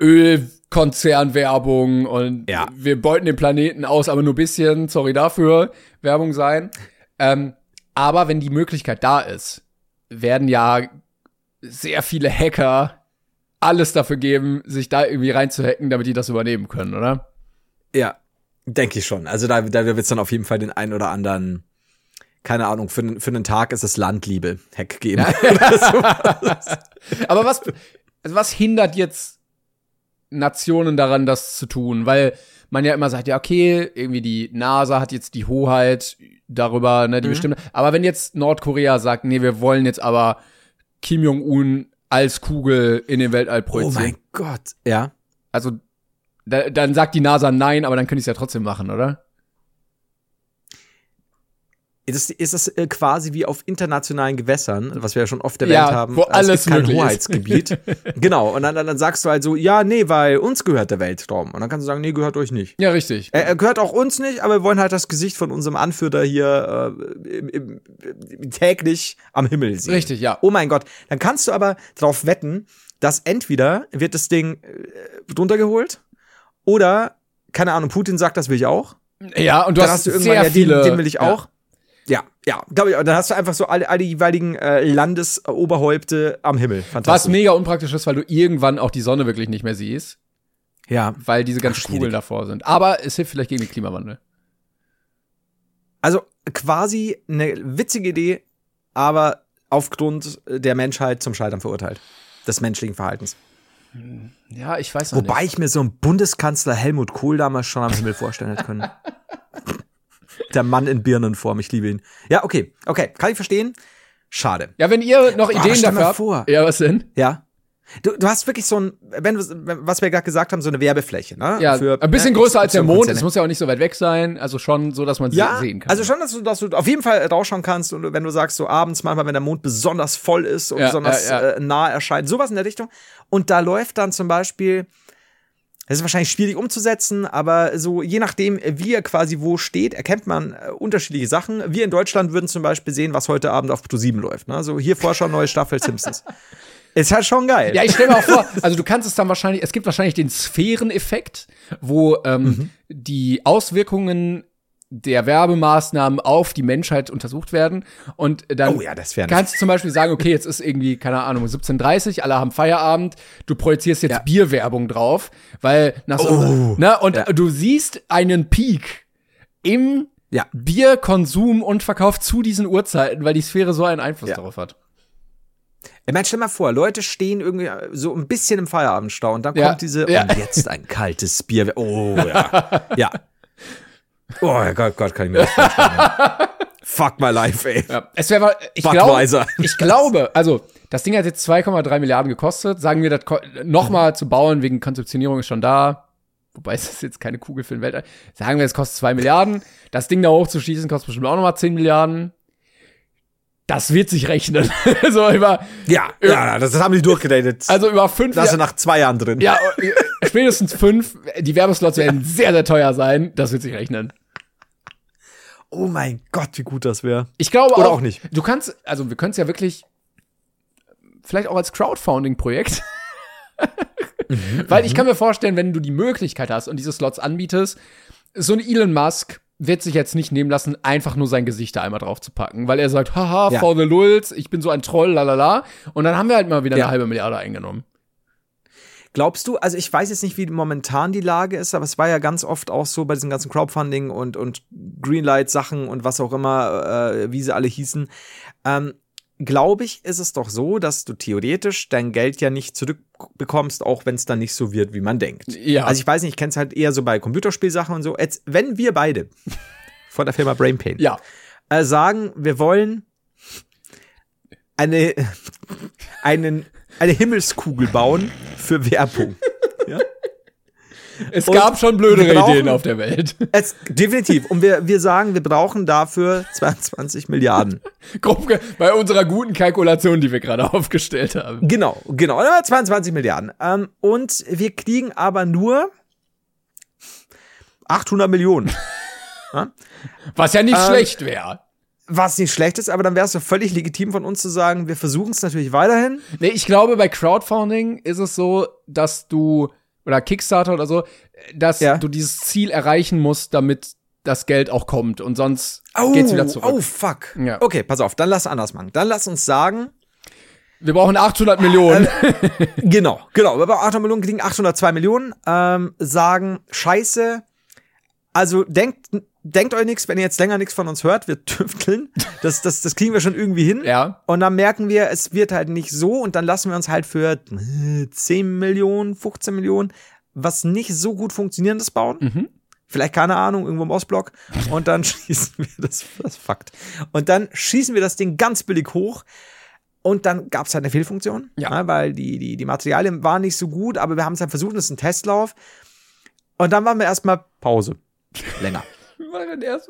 Ölkonzernwerbung und Ja. wir beuten den Planeten aus, aber nur bisschen, sorry dafür, Werbung sein. Ähm, aber wenn die Möglichkeit da ist, werden ja sehr viele Hacker alles dafür geben, sich da irgendwie reinzuhacken, damit die das übernehmen können, oder? Ja, denke ich schon. Also da, da wird es dann auf jeden Fall den einen oder anderen, keine Ahnung, für, für einen Tag ist es Landliebe-Hack geben. Aber was, also was hindert jetzt Nationen daran, das zu tun? Weil man ja immer sagt, ja, okay, irgendwie die NASA hat jetzt die Hoheit darüber, ne, die bestimmt. Aber wenn jetzt Nordkorea sagt, nee, wir wollen jetzt aber Kim Jong-un als Kugel in den Weltall oh projizieren. mein Gott. Ja. Also, da, dann sagt die NASA nein, aber dann können die es ja trotzdem machen, oder? Ist, ist es äh, quasi wie auf internationalen Gewässern, was wir ja schon oft erwähnt Ja, haben. wo es alles gibt kein. Hoheitsgebiet. genau. Und dann, dann, sagst du halt so, ja, nee, weil uns gehört der Weltraum. Und dann kannst du sagen, nee, gehört euch nicht. Ja, richtig. Er, er gehört auch uns nicht, aber wir wollen halt das Gesicht von unserem Anführer hier äh, im, im, im, täglich am Himmel sehen. Richtig, ja. Oh mein Gott. Dann kannst du aber darauf wetten, dass entweder wird das Ding äh, drunter geholt oder, keine Ahnung, Putin sagt, das will ich auch. Ja, und du dann hast, hast du irgendwann, ja, viele. den, den will ich auch. Ja, ja, glaube ich. Und dann hast du einfach so alle, alle jeweiligen äh, Landesoberhäupte am Himmel. Was Fantastisch. mega unpraktisch ist, weil du irgendwann auch die Sonne wirklich nicht mehr siehst. ja. weil diese ganzen Ach. Kugeln davor sind. Aber es hilft vielleicht gegen den Klimawandel. Also quasi eine witzige Idee, aber aufgrund der Menschheit zum Scheitern verurteilt. Des menschlichen Verhaltens. Ja, ich weiß noch Wobei nicht. ich mir so einen Bundeskanzler Helmut Kohl damals schon am Himmel vorstellen hätte können. Der Mann in Birnenform, ich liebe ihn. Ja, okay, okay, kann ich verstehen. Schade. Ja, wenn ihr noch Ideen mal dafür habt. vor. Ja, was denn? Ja. Du, du hast wirklich so ein, wenn was wir gerade gesagt haben, so eine Werbefläche, ne? Ja, Für, ein bisschen ne, größer als der Mond. Es muss ja auch nicht so weit weg sein. Also schon so, dass man sie ja, sehen kann. also schon, dass du, dass du auf jeden Fall rausschauen kannst und wenn du sagst, so abends manchmal, wenn der Mond besonders voll ist und Ja, besonders ja, ja. Äh, nah erscheint, sowas in der Richtung. Und da läuft dann zum Beispiel, das ist wahrscheinlich schwierig umzusetzen, aber so je nachdem, wie er quasi wo steht, erkennt man äh, unterschiedliche Sachen. Wir in Deutschland würden zum Beispiel sehen, was heute Abend auf Pro7 läuft. Ne? So hier Vorschau, neue Staffel Simpsons. Ist halt schon geil. Ja, ich stelle mir auch vor, also du kannst es dann wahrscheinlich, es gibt wahrscheinlich den Sphäreneffekt, wo ähm, Mhm. die Auswirkungen der Werbemaßnahmen auf die Menschheit untersucht werden und dann Oh ja, kannst du zum Beispiel sagen, okay, jetzt ist irgendwie, keine Ahnung, 17.30 alle haben Feierabend, du projizierst jetzt Ja. Bierwerbung drauf, weil nach so, Oh. ne, und Ja. du siehst einen Peak im. Bierkonsum und Verkauf zu diesen Uhrzeiten, weil die Sphäre so einen Einfluss darauf hat. Ich meine, stell mal vor, Leute stehen irgendwie so ein bisschen im Feierabendstau und dann kommt diese, ja. und jetzt ein kaltes Bier. Oh, ja. ja. Oh Gott, Gott, kann ich mir das vorstellen. Fuck my life, ey. Ja, es wäre, ich glaube, ich glaube, also das Ding hat jetzt 2,3 Milliarden gekostet. Sagen wir, das ko- noch mal zu bauen wegen Konzeptionierung ist schon da. Wobei es ist jetzt keine Kugel für den Weltall. Sagen wir, es kostet 2 Milliarden. Das Ding da hochzuschießen kostet bestimmt auch noch mal 10 Milliarden. Das wird sich rechnen. so über, Ja, ja, das haben die durchgedatet. also über fünf da ist er Jahre. nach zwei Jahren drin. Ja, spätestens fünf. Die Werbeslots werden sehr, sehr teuer sein. Das wird sich rechnen. Oh mein Gott, wie gut das wäre. Ich glaube Oder auch, auch nicht. Du kannst, also wir können es ja wirklich, vielleicht auch als Crowdfunding-Projekt. Weil ich kann mir vorstellen, wenn du die Möglichkeit hast und diese Slots anbietest, so ein Elon Musk wird sich jetzt nicht nehmen lassen, einfach nur sein Gesicht da einmal drauf zu packen, weil er sagt, haha, Ja. for the lulz, ich bin so ein Troll, lalala. Und dann haben wir halt mal wieder Ja. eine halbe Milliarde eingenommen. Glaubst du, also ich weiß jetzt nicht, wie momentan die Lage ist, aber es war ja ganz oft auch so bei diesen ganzen Crowdfunding und, und Greenlight-Sachen und was auch immer, äh, wie sie alle hießen. Ähm, glaube ich, ist es doch so, dass du theoretisch dein Geld ja nicht zurückbekommst, auch wenn es dann nicht so wird, wie man denkt. Ja. Also ich weiß nicht, ich kenne es halt eher so bei Computerspielsachen und so. Jetzt, wenn wir beide von der Firma Brain Pain Ja. äh, sagen, wir wollen eine, einen, eine Himmelskugel bauen für Werbung. ja? Es Und gab schon blödere brauchen- Ideen auf der Welt. Es, definitiv. Und wir, wir sagen, wir brauchen dafür 22 Milliarden. Grob Bei unserer guten Kalkulation, die wir gerade aufgestellt haben. Genau, genau. äh, 22 Milliarden. Ähm, und wir kriegen aber nur 800 Millionen. Was ja nicht Ähm, schlecht wäre. Was nicht schlecht ist, aber dann wäre es doch völlig legitim von uns zu sagen, wir versuchen es natürlich weiterhin. Nee, ich glaube, bei Crowdfunding ist es so, dass du, oder Kickstarter oder so, dass Ja. du dieses Ziel erreichen musst, damit das Geld auch kommt. Und sonst geht's wieder zurück. Oh, fuck. Ja. Okay, pass auf, dann lass anders machen. Dann lass uns sagen, Wir brauchen 800 Millionen. genau, genau, wir brauchen 800 Millionen, kriegen 802 Millionen, ähm, sagen, scheiße, also denkt, denkt euch nichts, wenn ihr jetzt länger nichts von uns hört, wir tüfteln, das, das, das kriegen wir schon irgendwie hin. Ja. Und dann merken wir, es wird halt nicht so und dann lassen wir uns halt für äh, 10 Millionen, 15 Millionen was nicht so gut funktionierendes bauen. Mhm. Vielleicht, keine Ahnung, irgendwo im Ostblock. Und dann schießen wir das, das Fakt. Und dann schießen wir das Ding ganz billig hoch. Und dann gab es halt eine Fehlfunktion, Ja. ne, weil die, die, die Materialien waren nicht so gut, aber wir haben es halt versucht, das ist ein Testlauf. Und dann waren wir erstmal Pause. Länger.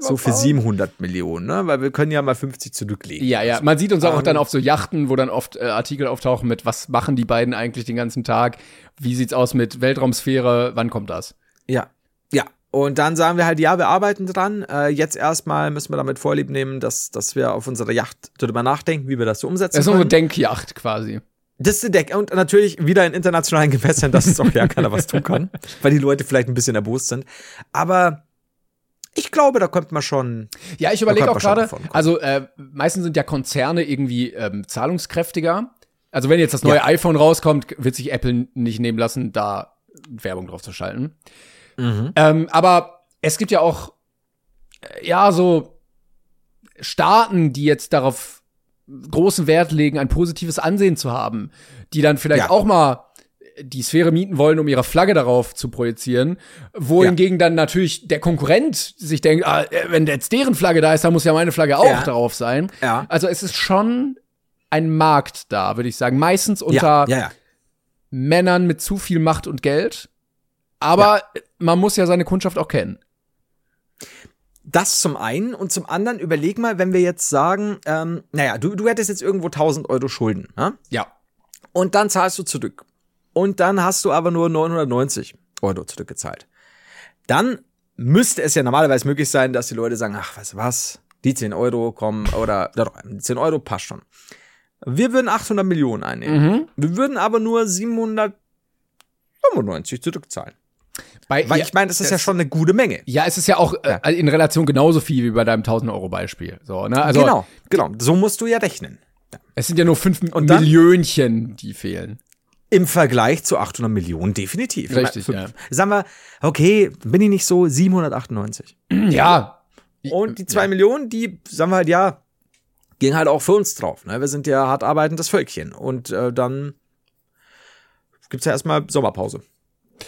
So für 700 Millionen, ne? weil wir können ja mal 50 zurücklegen. Ja, ja. Man sieht uns auch Ähm, dann auf so Yachten, wo dann oft äh, Artikel auftauchen mit, was machen die beiden eigentlich den ganzen Tag? Wie sieht's aus mit Weltraumsphäre? Wann kommt das? Ja, ja. Und dann sagen wir halt, ja, wir arbeiten dran. Äh, jetzt erstmal müssen wir damit Vorlieb nehmen, dass, dass wir auf unserer Yacht darüber nachdenken, wie wir das so umsetzen Das ist unsere. Denkjacht quasi. Das ist der Deck. Und natürlich wieder in internationalen Gewässern, dass es auch ja keiner was tun kann, weil die Leute vielleicht ein bisschen erbost sind. Aber ich glaube, da könnte man schon. Ja, ich überlege auch gerade, also äh, meistens sind ja Konzerne irgendwie ähm, zahlungskräftiger. Also wenn jetzt das neue Ja. iPhone rauskommt, wird sich Apple nicht nehmen lassen, da Werbung drauf zu schalten. Mhm. Ähm, aber es gibt ja auch, äh, ja, so Staaten, die jetzt darauf großen Wert legen, ein positives Ansehen zu haben, die dann vielleicht Ja. auch mal die Sphäre mieten wollen, um ihre Flagge darauf zu projizieren, wohingegen dann natürlich der Konkurrent sich denkt, ah, äh, wenn jetzt deren Flagge da ist, dann muss ja meine Flagge auch Ja. darauf sein. Ja. Also es ist schon ein Markt da, würde ich sagen. Meistens unter Ja, ja, ja. Männern mit zu viel Macht und Geld. Aber man muss ja seine Kundschaft auch kennen. Das zum einen und zum anderen überleg mal, wenn wir jetzt sagen, ähm, naja, du, du hättest jetzt irgendwo 1000 Euro Schulden, ja? Ja. Und dann zahlst du zurück. Und dann hast du aber nur 990 Euro zurückgezahlt. Dann müsste es ja normalerweise möglich sein, dass die Leute sagen, ach, weißt du was, die 10 Euro kommen oder ja doch, 10 Euro passt schon. Wir würden 800 Millionen einnehmen. Wir würden aber nur 795 zurückzahlen. Bei, Weil ja, ich meine, das ist ja schon eine gute Menge. Ja, es ist ja auch äh, in Relation genauso viel wie bei deinem 1000 Euro Beispiel. So, ne? Also genau, genau. So musst du ja rechnen. es sind ja nur fünf Und dann- Millionchen, die fehlen. Im Vergleich zu 800 Millionen definitiv. Richtig, Ich meine, ja. Sagen wir, okay, bin ich nicht so 798. Ja. Und die zwei Millionen, die, sagen wir halt, ja, gehen halt auch für uns drauf. Ne? Wir sind ja hart arbeitendes Völkchen. Und äh, dann gibt's ja erstmal Sommerpause. Was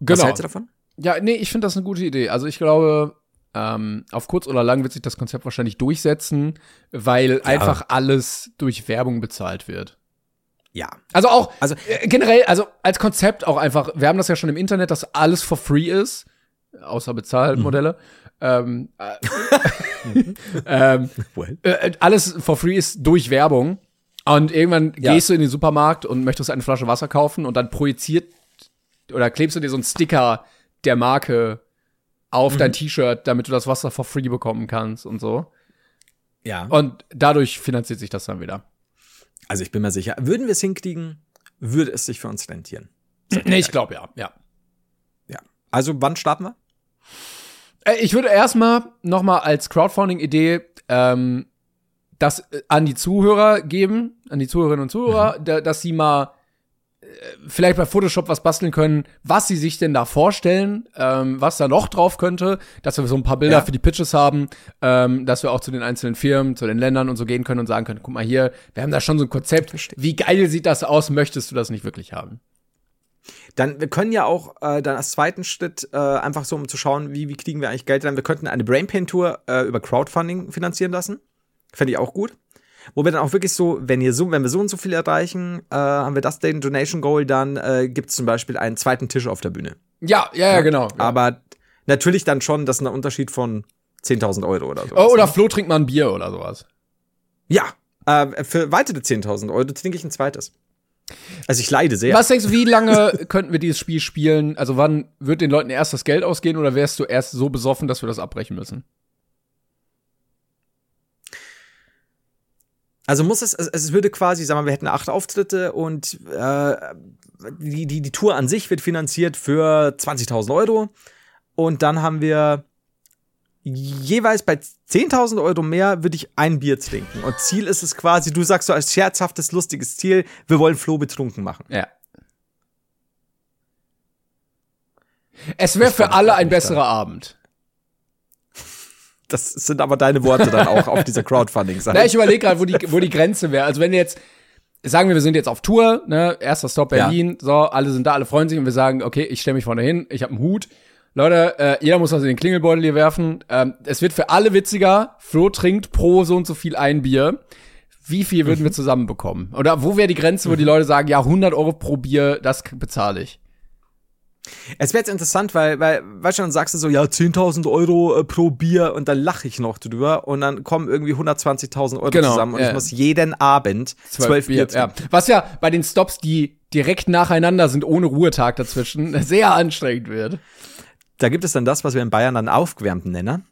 Genau. hältst du davon? Ja, nee, ich finde das eine gute Idee. Also ich glaube, ähm, auf kurz oder lang wird sich das Konzept wahrscheinlich durchsetzen, weil einfach alles durch Werbung bezahlt wird. Ja. Also auch, Also- äh, generell, also als Konzept auch einfach, wir haben das ja schon im Internet, dass alles for free ist, außer Bezahlmodelle. Ähm, äh, ähm, äh, alles for free ist durch Werbung. Und irgendwann Ja. gehst du in den Supermarkt und möchtest eine Flasche Wasser kaufen und dann projiziert oder klebst du dir so einen Sticker der Marke auf Mhm. dein T-Shirt, damit du das Wasser for free bekommen kannst und so. Ja. Und dadurch finanziert sich das dann wieder. Also ich bin mir sicher, würden wir es hinkriegen, würde es sich für uns rentieren. Nee, ich glaube ja, ja. Ja. Also wann starten wir? Äh, Ich würde erstmal noch mal als Crowdfunding-Idee ähm, das äh, an die Zuhörer geben, an die Zuhörerinnen und Zuhörer, da, dass sie mal vielleicht bei Photoshop was basteln können, was sie sich denn da vorstellen, ähm, was da noch drauf könnte, dass wir so ein paar Bilder Ja. für die Pitches haben, ähm, dass wir auch zu den einzelnen Firmen, zu den Ländern und so gehen können und sagen können, guck mal hier, wir haben da schon so ein Konzept, wie geil sieht das aus, möchtest du das nicht wirklich haben? Dann, wir können ja auch äh, dann als zweiten Schritt äh, einfach so, um zu schauen, wie, wie kriegen wir eigentlich Geld dann. Wir könnten eine Brainpain-Tour äh, über Crowdfunding finanzieren lassen. Fände ich auch gut. Wo wir dann auch wirklich so, wenn ihr so, wenn wir so und so viel erreichen, äh, haben wir das den Donation Goal, dann äh, gibt es zum Beispiel einen zweiten Tisch auf der Bühne. Ja, ja, ja, genau. Aber natürlich dann schon, das ist ein Unterschied von 10.000 Euro oder so. Oh, oder Flo trinkt mal ein Bier oder sowas. Ja, äh, für weitere 10.000 Euro trinke ich ein zweites. Also ich leide sehr. Was denkst du, wie lange könnten wir dieses Spiel spielen? Also wann wird den Leuten erst das Geld ausgehen oder wärst du erst so besoffen, dass wir das abbrechen müssen? Also muss es, es, es würde quasi, sagen wir, wir hätten acht Auftritte und äh, die, die, die Tour an sich wird finanziert für 20.000 Euro. Und dann haben wir jeweils bei 10.000 Euro mehr würde ich ein Bier trinken. Und Ziel ist es quasi, du sagst so als scherzhaftes, lustiges Ziel, wir wollen Flo betrunken machen. Ja. Es wäre für alle ein besserer Abend. Das sind aber deine Worte dann auch auf dieser Crowdfunding-Seite. Na, ich überlege gerade, wo die, wo die Grenze wäre. Also wenn wir jetzt, sagen wir, wir sind jetzt auf Tour, ne, erster Stop Ja. Berlin, so, alle sind da, alle freuen sich und wir sagen, okay, ich stelle mich vorne hin, ich habe einen Hut. Leute, äh, jeder muss was in den Klingelbeutel hier werfen. Ähm, es wird für alle witziger. Flo trinkt pro so und so viel ein Bier. Wie viel würden wir Mhm. zusammenbekommen? Oder wo wäre die Grenze, wo die Leute sagen, ja, 100 Euro pro Bier, das bezahle ich? Es wäre jetzt interessant, weil, weil, weißt du, dann sagst du so, ja, 10.000 Euro äh, pro Bier und dann lache ich noch drüber und dann kommen irgendwie 120.000 Euro Genau, zusammen und ja. ich muss jeden Abend zwölf Bier ja. trinken. Was ja bei den Stops, die direkt nacheinander sind, ohne Ruhetag dazwischen, sehr anstrengend wird. Da gibt es dann das, was wir in Bayern dann aufgewärmten nennen.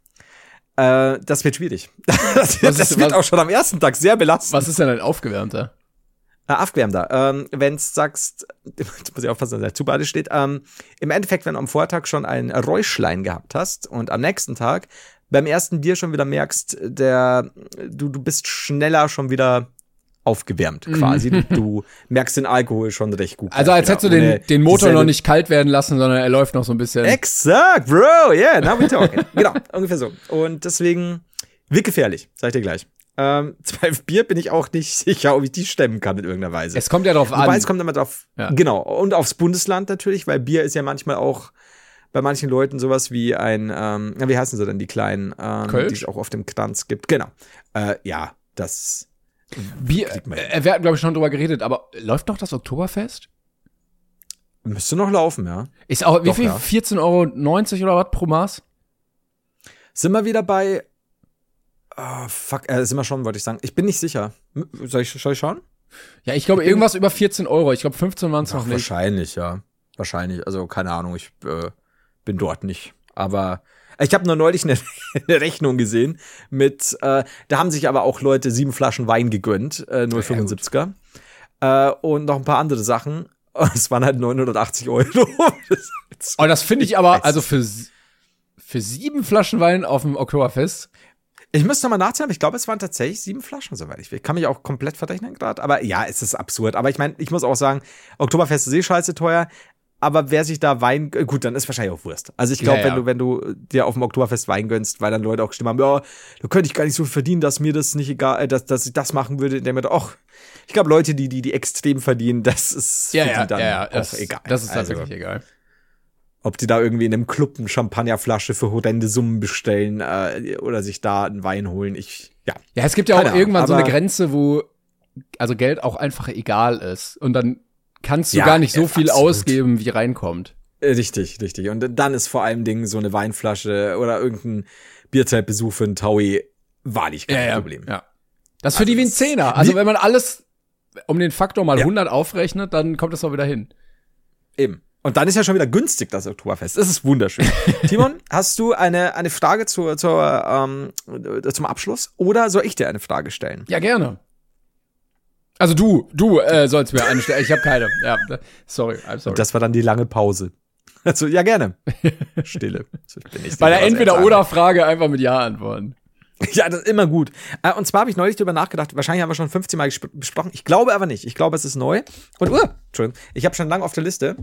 Äh, das wird schwierig. das Was das wird auch schon am ersten Tag sehr belastend. Was ist denn ein aufgewärmter? Äh, aufgewärmter. Ähm, wenn du sagst, jetzt muss ich aufpassen, dass der zu beide steht. Ähm, Im Endeffekt, wenn du am Vortag schon ein Räuschlein gehabt hast und am nächsten Tag beim ersten Bier schon wieder merkst, der, du, du bist schneller schon wieder aufgewärmt quasi. Du, du merkst den Alkohol schon recht gut. Mhm. Also als hättest du den, den Motor noch nicht kalt werden lassen, sondern er läuft noch so ein bisschen. Exakt, Bro, yeah, now we talking. genau, ungefähr so. Und deswegen wird gefährlich, sag ich dir gleich. Ähm, zwölf Bier bin ich auch nicht sicher, ob ich die stemmen kann in irgendeiner Weise. Es kommt ja darauf Wobei an. es kommt immer drauf, Ja. genau, und aufs Bundesland natürlich, weil Bier ist ja manchmal auch bei manchen Leuten sowas wie ein, ähm, wie heißen sie denn, die kleinen, ähm, Kölsch? die es auch auf dem Kranz gibt. Genau. Äh, ja, das Bier, äh, wir hatten, glaube ich, schon drüber geredet, aber läuft noch das Oktoberfest? müsste noch laufen, ja. Ist auch, wie Doch, viel? ja. 14,90 Euro oder was pro Maß? Sind wir wieder bei, oh, fuck, äh, sind wir schon, wollte ich sagen. Ich bin nicht sicher. Soll ich, soll ich schauen? Ja, ich glaube, irgendwas über 14 Euro. Ich glaube, 15 waren es noch nicht. wahrscheinlich, ja. Wahrscheinlich. Also, keine Ahnung, ich äh, bin dort nicht. Aber ich habe nur neulich eine, eine Rechnung gesehen mit, äh, da haben sich aber auch Leute sieben Flaschen Wein gegönnt, äh, 0,75er. äh, und noch ein paar andere Sachen. Es waren halt 980 Euro. Das Oh, das finde ich aber, also für, für sieben Flaschen Wein auf dem Oktoberfest. Ich müsste noch mal nachzählen, aber ich glaube, es waren tatsächlich sieben Flaschen, soweit ich will. Ich kann mich auch komplett verrechnen gerade. Aber ja, es ist absurd. Aber ich meine, ich muss auch sagen, Oktoberfest ist eh scheiße teuer. Aber wer sich da Wein, gut, dann ist wahrscheinlich auch Wurst. Also ich glaube, Ja, ja. wenn du, wenn du dir auf dem Oktoberfest Wein gönnst, weil dann Leute auch gestimmt haben, ja, da könnte ich gar nicht so viel verdienen, dass mir das nicht egal, äh, dass, dass ich das machen würde, indem mir, ach, ich glaube, Leute, die, die, die extrem verdienen, das ist für die dann auch das, egal. Das ist Also, tatsächlich egal. Ob die da irgendwie in einem Club eine Champagnerflasche für horrende Summen bestellen äh, oder sich da einen Wein holen. Ich, ja. Ja, es gibt ja auch Keine Ahnung, irgendwann so eine Grenze, wo also Geld auch einfach egal ist. Und dann kannst du Ja, gar nicht so ja, viel absolut. ausgeben, wie reinkommt. Äh, Richtig, richtig. Und dann ist vor allem Ding so eine Weinflasche oder irgendein Bierzeltbesuch für einen Taui wahrlich kein Problem. Ja. Das ist für die wie ein Zehner. Also wenn man alles um den Faktor mal Ja. 100 aufrechnet, dann kommt das auch wieder hin. Eben. Und dann ist ja schon wieder günstig das Oktoberfest. Das ist wunderschön. Timon, hast du eine, eine Frage zur, zur, ähm, äh, zum Abschluss? Oder soll ich dir eine Frage stellen? Ja, gerne. Also du, du äh, sollst mir eine stellen. Ich habe keine. Ja, sorry, I'm sorry. Das war dann die lange Pause. Also, ja, gerne. Stille. Bei der er Entweder-Oder-Frage einfach mit Ja antworten. Ja, das ist immer gut. Äh, Und zwar habe ich neulich drüber nachgedacht, wahrscheinlich haben wir schon 15 Mal besprochen. Ich glaube aber nicht. Ich glaube, es ist neu. Und, uh, Entschuldigung, ich habe schon lange auf der Liste.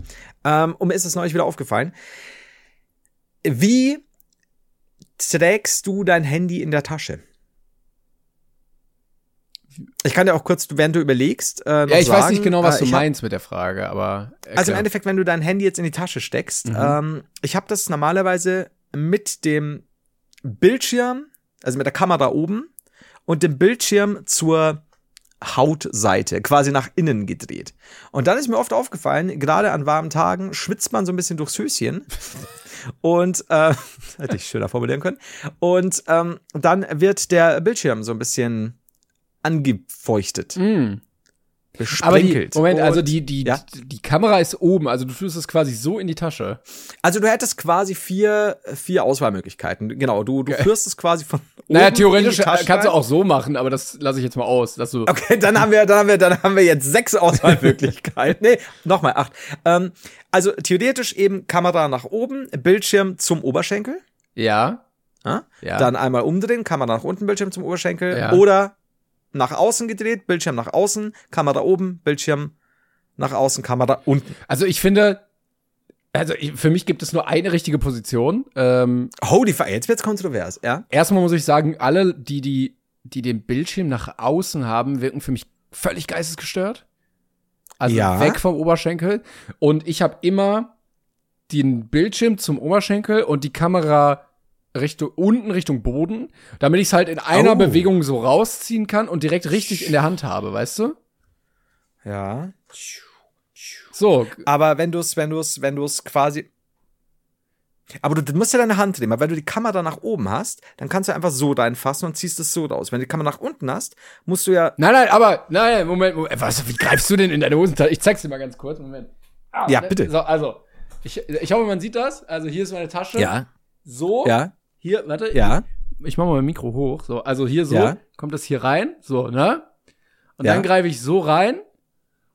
Ähm, und mir ist es neulich wieder aufgefallen. Wie trägst du dein Handy in der Tasche? Ich kann dir auch kurz, während du überlegst, äh, Ja, ich sagen, weiß nicht genau, was äh, du ich hab- meinst mit der Frage, aber. Also im erklär. Endeffekt, wenn du dein Handy jetzt in die Tasche steckst, ähm, ich habe das normalerweise mit dem Bildschirm, also mit der Kamera oben und dem Bildschirm zur Hautseite, quasi nach innen gedreht. Und dann ist mir oft aufgefallen, gerade an warmen Tagen schwitzt man so ein bisschen durchs Höschen. Und äh, hätte ich schöner formulieren können. Und ähm, dann wird der Bildschirm so ein bisschen angefeuchtet, Mm. Aber die, besprenkelt. Moment, also Und- die, die, Ja? die Kamera ist oben, also du tust es quasi so in die Tasche. Also du hättest quasi vier, vier Auswahlmöglichkeiten. Genau, du, du führst es quasi von oben Naja, theoretisch kannst du rein. auch so machen, aber das lasse ich jetzt mal aus. Dass du, Okay, dann haben wir, dann haben wir, dann haben wir jetzt sechs Auswahlmöglichkeiten. nee, nochmal acht. Ähm, also theoretisch eben Kamera nach oben, Bildschirm zum Oberschenkel. Ja. Ja? Ja. Dann einmal umdrehen, Kamera nach unten, Bildschirm zum Oberschenkel. Ja. Oder nach außen gedreht, Bildschirm nach außen, Kamera oben, Bildschirm nach außen, Kamera unten. Also ich finde, also ich, für mich gibt es nur eine richtige Position. Ähm, Holy fuck, jetzt wird's kontrovers, ja? erstmal muss ich sagen, alle, die, die, die den Bildschirm nach außen haben, wirken für mich völlig geistesgestört. Also Ja. weg vom Oberschenkel. Und ich habe immer den Bildschirm zum Oberschenkel und die Kamera Richtung unten Richtung Boden, damit ich es halt in einer Oh. Bewegung so rausziehen kann und direkt richtig in der Hand habe, weißt du? Ja. So, Aber wenn du es, wenn du es, wenn du es quasi. Aber du, du musst ja deine Hand nehmen, weil wenn du die Kamera nach oben hast, dann kannst du einfach so reinfassen und ziehst es so raus. Wenn du die Kamera nach unten hast, musst du ja. Nein, nein, aber, nein, Moment, Moment, was, wie greifst du denn in deine Hosentasche? Ich zeig's dir mal ganz kurz, Moment. Ah, Ja, ne, bitte. So, also, ich, ich hoffe, man sieht das. Also, hier ist meine Tasche. So. Ja. Hier, warte. Ja. Ich mach mal mein Mikro hoch. So, also hier so, Ja. kommt das hier rein, so, ne? Und Ja. dann greife ich so rein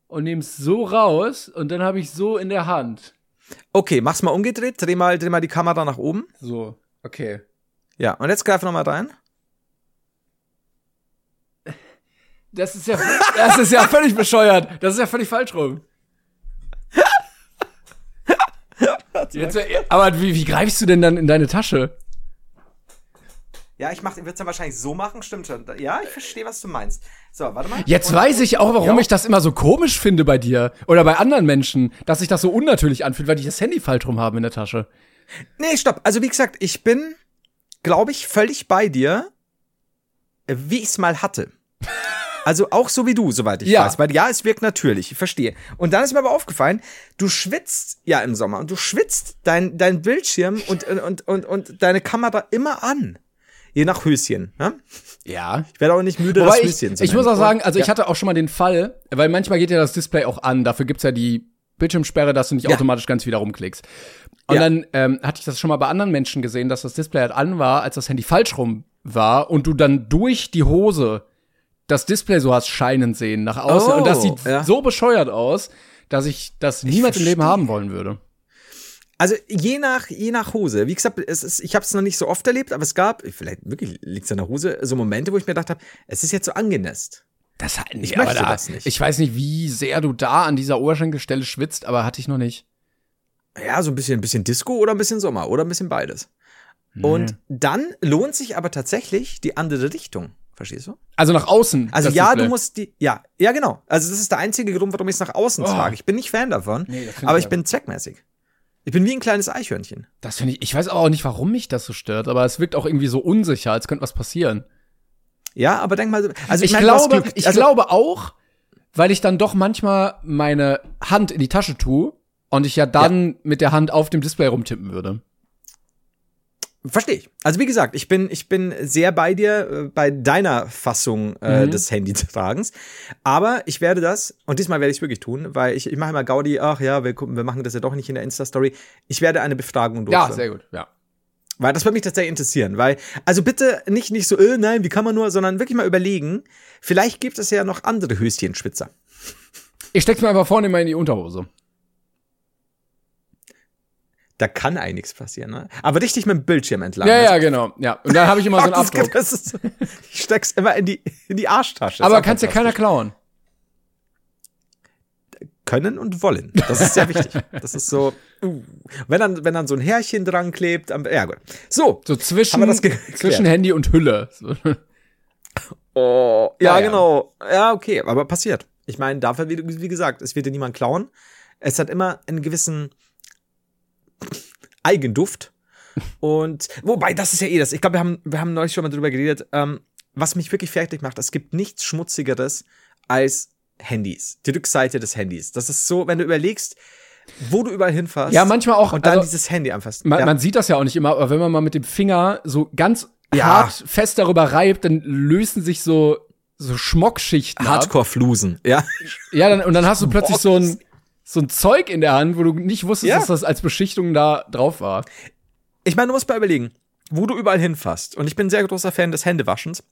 und nehme es so raus und dann habe ich so in der Hand. Okay, mach's mal umgedreht, dreh mal, dreh mal die Kamera nach oben. So, okay. Ja. Und jetzt greif noch mal rein. Das ist ja, das ist ja völlig bescheuert. Das ist ja völlig falsch rum. Jetzt, aber wie, wie greifst du denn dann in deine Tasche? Ja, ich würde es dann wahrscheinlich so machen, stimmt schon. Ja, ich verstehe, was du meinst. So, warte mal. Jetzt Und- weiß ich auch, warum Ja. ich das immer so komisch finde bei dir oder bei anderen Menschen, dass sich das so unnatürlich anfühlt, weil die das Handy falsch rum haben in der Tasche. Nee, stopp. Also wie gesagt, ich bin, glaube ich, völlig bei dir, äh, wie ich es mal hatte. Also auch so wie du, soweit ich Ja. weiß. Weil ja, es wirkt natürlich, ich verstehe. Und dann ist mir aber aufgefallen, du schwitzt ja im Sommer und du schwitzt dein, dein Bildschirm und, und, und, und deine Kamera immer an. Je nach Höschen. Ne? Ja. Ich werde auch nicht müde, Wobei das ich, Höschen zu ich muss nennen. auch sagen, also ich Ja. hatte auch schon mal den Fall, weil manchmal geht ja das Display auch an, dafür gibt's ja die Bildschirmsperre, dass du nicht Ja. automatisch ganz wieder rumklickst. Und Ja. dann ähm, hatte ich das schon mal bei anderen Menschen gesehen, dass das Display halt an war, als das Handy falsch rum war und du dann durch die Hose das Display so hast scheinen sehen nach außen. Oh, und das sieht ja. so bescheuert aus, dass ich das niemals im Leben haben wollen würde. Also je nach, je nach Hose. Wie gesagt, es ist, ich habe es noch nicht so oft erlebt, aber es gab, vielleicht wirklich liegt es an der Hose, so Momente, wo ich mir gedacht habe, es ist jetzt so angenässt. Das hat Ich möchte das nicht. Ich weiß nicht, wie sehr du da an dieser Oberschenkelstelle schwitzt, aber hatte ich noch nicht. Ja, so ein bisschen, ein bisschen Disco oder ein bisschen Sommer oder ein bisschen beides. Und dann lohnt sich aber tatsächlich die andere Richtung. Verstehst du? Also nach außen. Also ja, du musst die, ja, ja genau. Also das ist der einzige Grund, warum ich es nach außen Oh. trage. Ich bin nicht Fan davon, Nee, aber ich ich bin zweckmäßig. Ich bin wie ein kleines Eichhörnchen. Das finde ich, ich weiß auch nicht, warum mich das so stört, aber es wirkt auch irgendwie so unsicher, als könnte was passieren. Ja, aber denk mal, also ich du hast glaube, Glück. ich also, glaube auch, weil ich dann doch manchmal meine Hand in die Tasche tue und ich ja dann mit der Hand auf dem Display rumtippen würde. Verstehe ich. Also wie gesagt, ich bin, ich bin sehr bei dir, äh, bei deiner Fassung äh, Mhm. des Handytragens. Aber ich werde das, und diesmal werde ich es wirklich tun, weil ich, ich mache immer Gaudi, ach ja, wir, gucken, wir machen das ja doch nicht in der Insta-Story. Ich werde eine Befragung Ja, durchführen. sehr gut, ja. Weil das würde mich tatsächlich interessieren. Weil, also bitte nicht, nicht so, äh, nein, wie kann man nur, sondern wirklich mal überlegen, vielleicht gibt es ja noch andere Höschenschwitzer. Ich steck's mir einfach vorne mal in die Unterhose. Da kann eigentlich nichts passieren, ne? Aber richtig mit dem Bildschirm entlang. Ja, Also, ja, genau. Ja. Und dann habe ich immer so einen das, Abdruck. das ist, ich steck's immer in die, in die Arschtasche. Aber Ist auch kannst ja keiner klauen. Können und wollen. Das ist sehr wichtig. Das ist so, uh, wenn dann, wenn dann so ein Härchen dran klebt, am, ja gut. So. So zwischen, das zwischen Handy und Hülle. So. Oh, ja, Ja, ja. genau. Ja, okay, aber passiert. Ich meine, dafür, wie, wie gesagt, es wird dir niemand klauen. Es hat immer einen gewissen Eigenduft. Und wobei, das ist ja eh das. Ich glaube, wir haben, wir haben neulich schon mal drüber geredet. Ähm, was mich wirklich fertig macht, es gibt nichts Schmutzigeres als Handys. Die Rückseite des Handys. Das ist so, wenn du überlegst, wo du überall hinfährst. Ja, manchmal auch, Und dann also, dieses Handy anfasst. Man, ja. man sieht das ja auch nicht immer, aber wenn man mal mit dem Finger so ganz Ja. hart fest darüber reibt, dann lösen sich so, so Schmockschichten. Hardcore-Flusen. Ja. Ja, dann, und dann hast du plötzlich so ein, so ein Zeug in der Hand, wo du nicht wusstest, Ja. dass das als Beschichtung da drauf war. Ich meine, du musst mal überlegen, wo du überall hinfasst. Und ich bin ein sehr großer Fan des Händewaschens.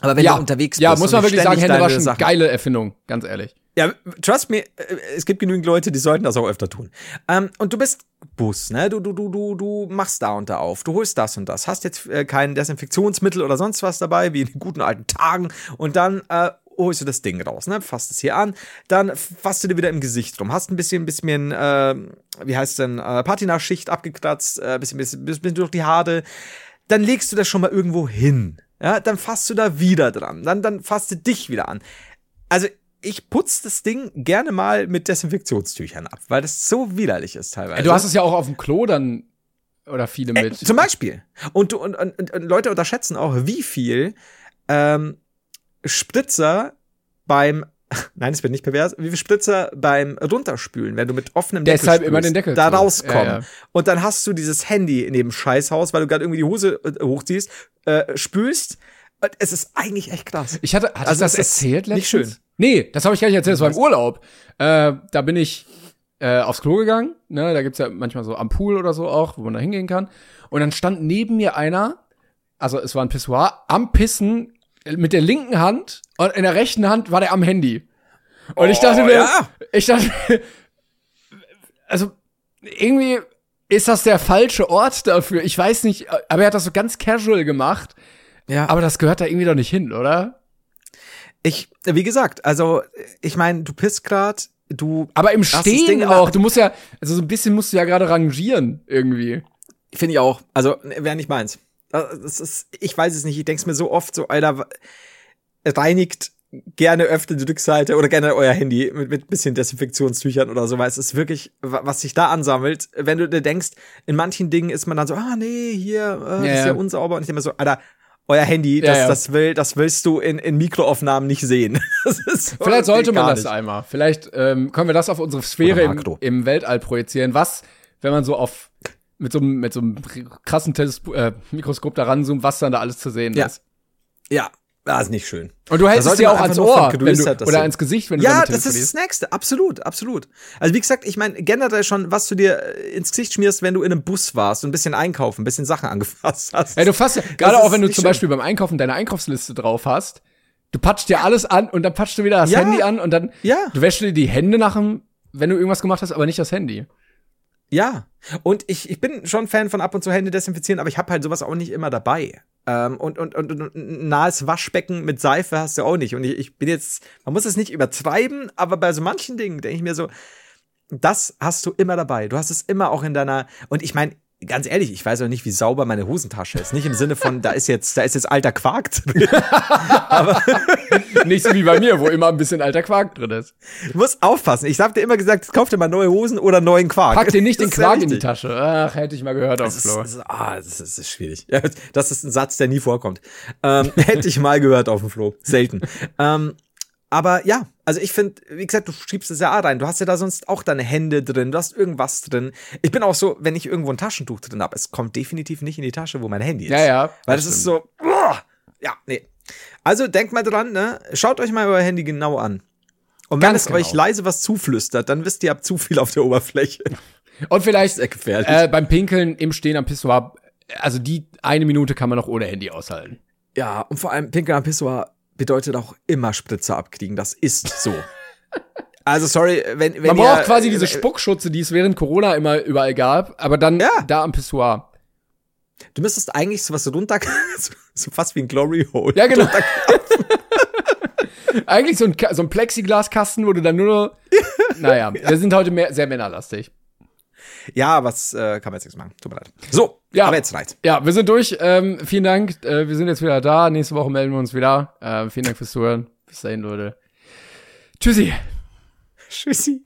Aber wenn ja, du unterwegs bist, ja, muss man wirklich sagen, Händewaschen, Sachen- geile Erfindung, ganz ehrlich. Ja, trust me, äh, es gibt genügend Leute, die sollten das auch öfter tun. Ähm, und du bist Bus, ne? Du, du, du, du, du machst da und da auf, du holst das und das, hast jetzt äh, kein Desinfektionsmittel oder sonst was dabei, wie in den guten alten Tagen, und dann äh, holst du das Ding raus, ne? Fasst es hier an, dann fasst du dir wieder im Gesicht rum, hast ein bisschen, bisschen, äh, wie heißt denn, äh, Patina-Schicht abgekratzt, äh, bisschen, bisschen, bisschen durch die Haare, dann legst du das schon mal irgendwo hin. Ja, dann fasst du da wieder dran. Dann, dann fasst du dich wieder an. Also, ich putze das Ding gerne mal mit Desinfektionstüchern ab, weil das so widerlich ist teilweise. du hast es ja auch auf dem Klo dann, oder viele äh, mit. zum Beispiel. Und, du, und, und, und Leute unterschätzen auch, wie viel ähm, Spritzer beim Nein, es wird nicht pervers. Wie viel Spritzer beim Runterspülen, wenn du mit offenem Deckel Deshalb immer spülst, den Deckel da rauskommen. Ja, ja. Und dann hast du dieses Handy in dem Scheißhaus, weil du gerade irgendwie die Hose äh, hochziehst, äh, spülst. Und Es ist eigentlich echt krass. Ich hatte, hatte Also ich das erzählt nicht letztens? schön. Nee, das habe ich gar nicht erzählt, das war im Urlaub. Äh, da bin ich äh, aufs Klo gegangen, ne, da gibt's ja manchmal so am Pool oder so auch, wo man da hingehen kann. Und dann stand neben mir einer, also es war ein Pissoir, am Pissen mit der linken Hand und in der rechten Hand war der am Handy. Und ich dachte mir, Oh, ja. ich dachte, mir, also irgendwie ist das der falsche Ort dafür. Ich weiß nicht, aber er hat das so ganz casual gemacht. Ja. Aber das gehört da irgendwie doch nicht hin, oder? Ich, wie gesagt, also ich meine, du pisst grad, du. Aber im Ding Stehen auch. Du musst ja, also so ein bisschen musst du ja gerade rangieren irgendwie. Finde ich auch. Also wäre nicht meins. Das ist, ich weiß es nicht. Ich denke mir so oft so, Alter, reinigt gerne öfter die Rückseite oder gerne euer Handy mit, mit bisschen Desinfektionstüchern oder so, weil es ist wirklich, wa- was sich da ansammelt. Wenn du dir denkst, in manchen Dingen ist man dann so, ah nee, hier, äh, Ja, ist ja. ja unsauber. Und ich mir so, Alter, euer Handy, Ja, das, ja. das will, das willst du in, in Mikroaufnahmen nicht sehen. So- Vielleicht sollte man das nicht. einmal. Vielleicht ähm, können wir das auf unsere Sphäre im, im Weltall projizieren. Was, wenn man so auf mit so einem mit so einem krassen Telespo äh, Mikroskop da ranzoomt, was dann da alles zu sehen Ja. ist. Ja, das ist nicht schön. Und du hältst es dir auch ans Ohr, wenn du, oder so. ans Gesicht, wenn du Ja, das ist das. Nächste. Absolut, absolut. Also wie gesagt, ich meine generell schon, was du dir äh, ins Gesicht schmierst, wenn du in einem Bus warst und ein bisschen einkaufen, ein bisschen Sachen angefasst hast. Ja, du fasst ja, gerade auch wenn du zum schön. Beispiel beim Einkaufen deine Einkaufsliste drauf hast, du patscht dir alles an und dann patscht du wieder das Ja. Handy an und dann Ja. du wäschst dir die Hände nach dem, wenn du irgendwas gemacht hast, aber nicht das Handy. Ja. Und ich, ich bin schon Fan von ab und zu Hände desinfizieren, aber ich habe halt sowas auch nicht immer dabei. Ähm, und, und, und, und ein nahes Waschbecken mit Seife hast du auch nicht. Und ich, ich bin jetzt, man muss es nicht übertreiben, aber bei so manchen Dingen denke ich mir so, das hast du immer dabei. Du hast es immer auch in deiner, und ich meine, ganz ehrlich, ich weiß auch nicht, wie sauber meine Hosentasche ist. Nicht im Sinne von, da ist jetzt, da ist jetzt alter Quark drin. nicht so wie bei mir, wo immer ein bisschen alter Quark drin ist. Du musst aufpassen. Ich habe dir immer gesagt, kauf dir mal neue Hosen oder neuen Quark. Pack dir nicht Das den Quark in die. Tasche. Ach, hätte ich mal gehört auf Das ist, Flo. das ist, ah, das ist, schwierig. Das ist ein Satz, der nie vorkommt. Ähm, hätte ich mal gehört auf dem Flo. Selten. ähm, aber ja, also ich finde, wie gesagt, du schiebst es ja rein. Du hast ja da sonst auch deine Hände drin, du hast irgendwas drin. Ich bin auch so, wenn ich irgendwo ein Taschentuch drin habe, es kommt definitiv nicht in die Tasche, wo mein Handy ist. Ja, ja, Weil das das, ist so, uah, ja, nee. Also denkt mal dran, ne? Schaut euch mal euer Handy genau an. Und wenn Ganz es genau. euch leise was zuflüstert, dann wisst ihr, ihr habt zu viel auf der Oberfläche. Und vielleicht äh, beim Pinkeln im Stehen am Pissoir, also die eine Minute kann man noch ohne Handy aushalten. Ja, und vor allem Pinkel am Pissoir bedeutet auch immer Spritzer abkriegen. Das ist so. Also sorry, wenn, wenn Man ihr, braucht quasi diese äh, Spuckschutze, die es während Corona immer überall gab, aber dann Ja. da am Pissoir. Du müsstest eigentlich sowas runter, so, so fast wie ein Glory Hole. Ja, genau. Eigentlich so ein, so ein Plexiglaskasten, wo du dann nur noch. Naja, wir sind heute mehr, sehr männerlastig. Ja, was äh, kann man jetzt nichts machen. Tut mir leid. So, Ja. aber jetzt reicht. Ja, wir sind durch. Ähm, vielen Dank. Äh, wir sind jetzt wieder da. Nächste Woche melden wir uns wieder. Äh, vielen Dank fürs Zuhören. Bis dahin, Leute. Tschüssi. Tschüssi.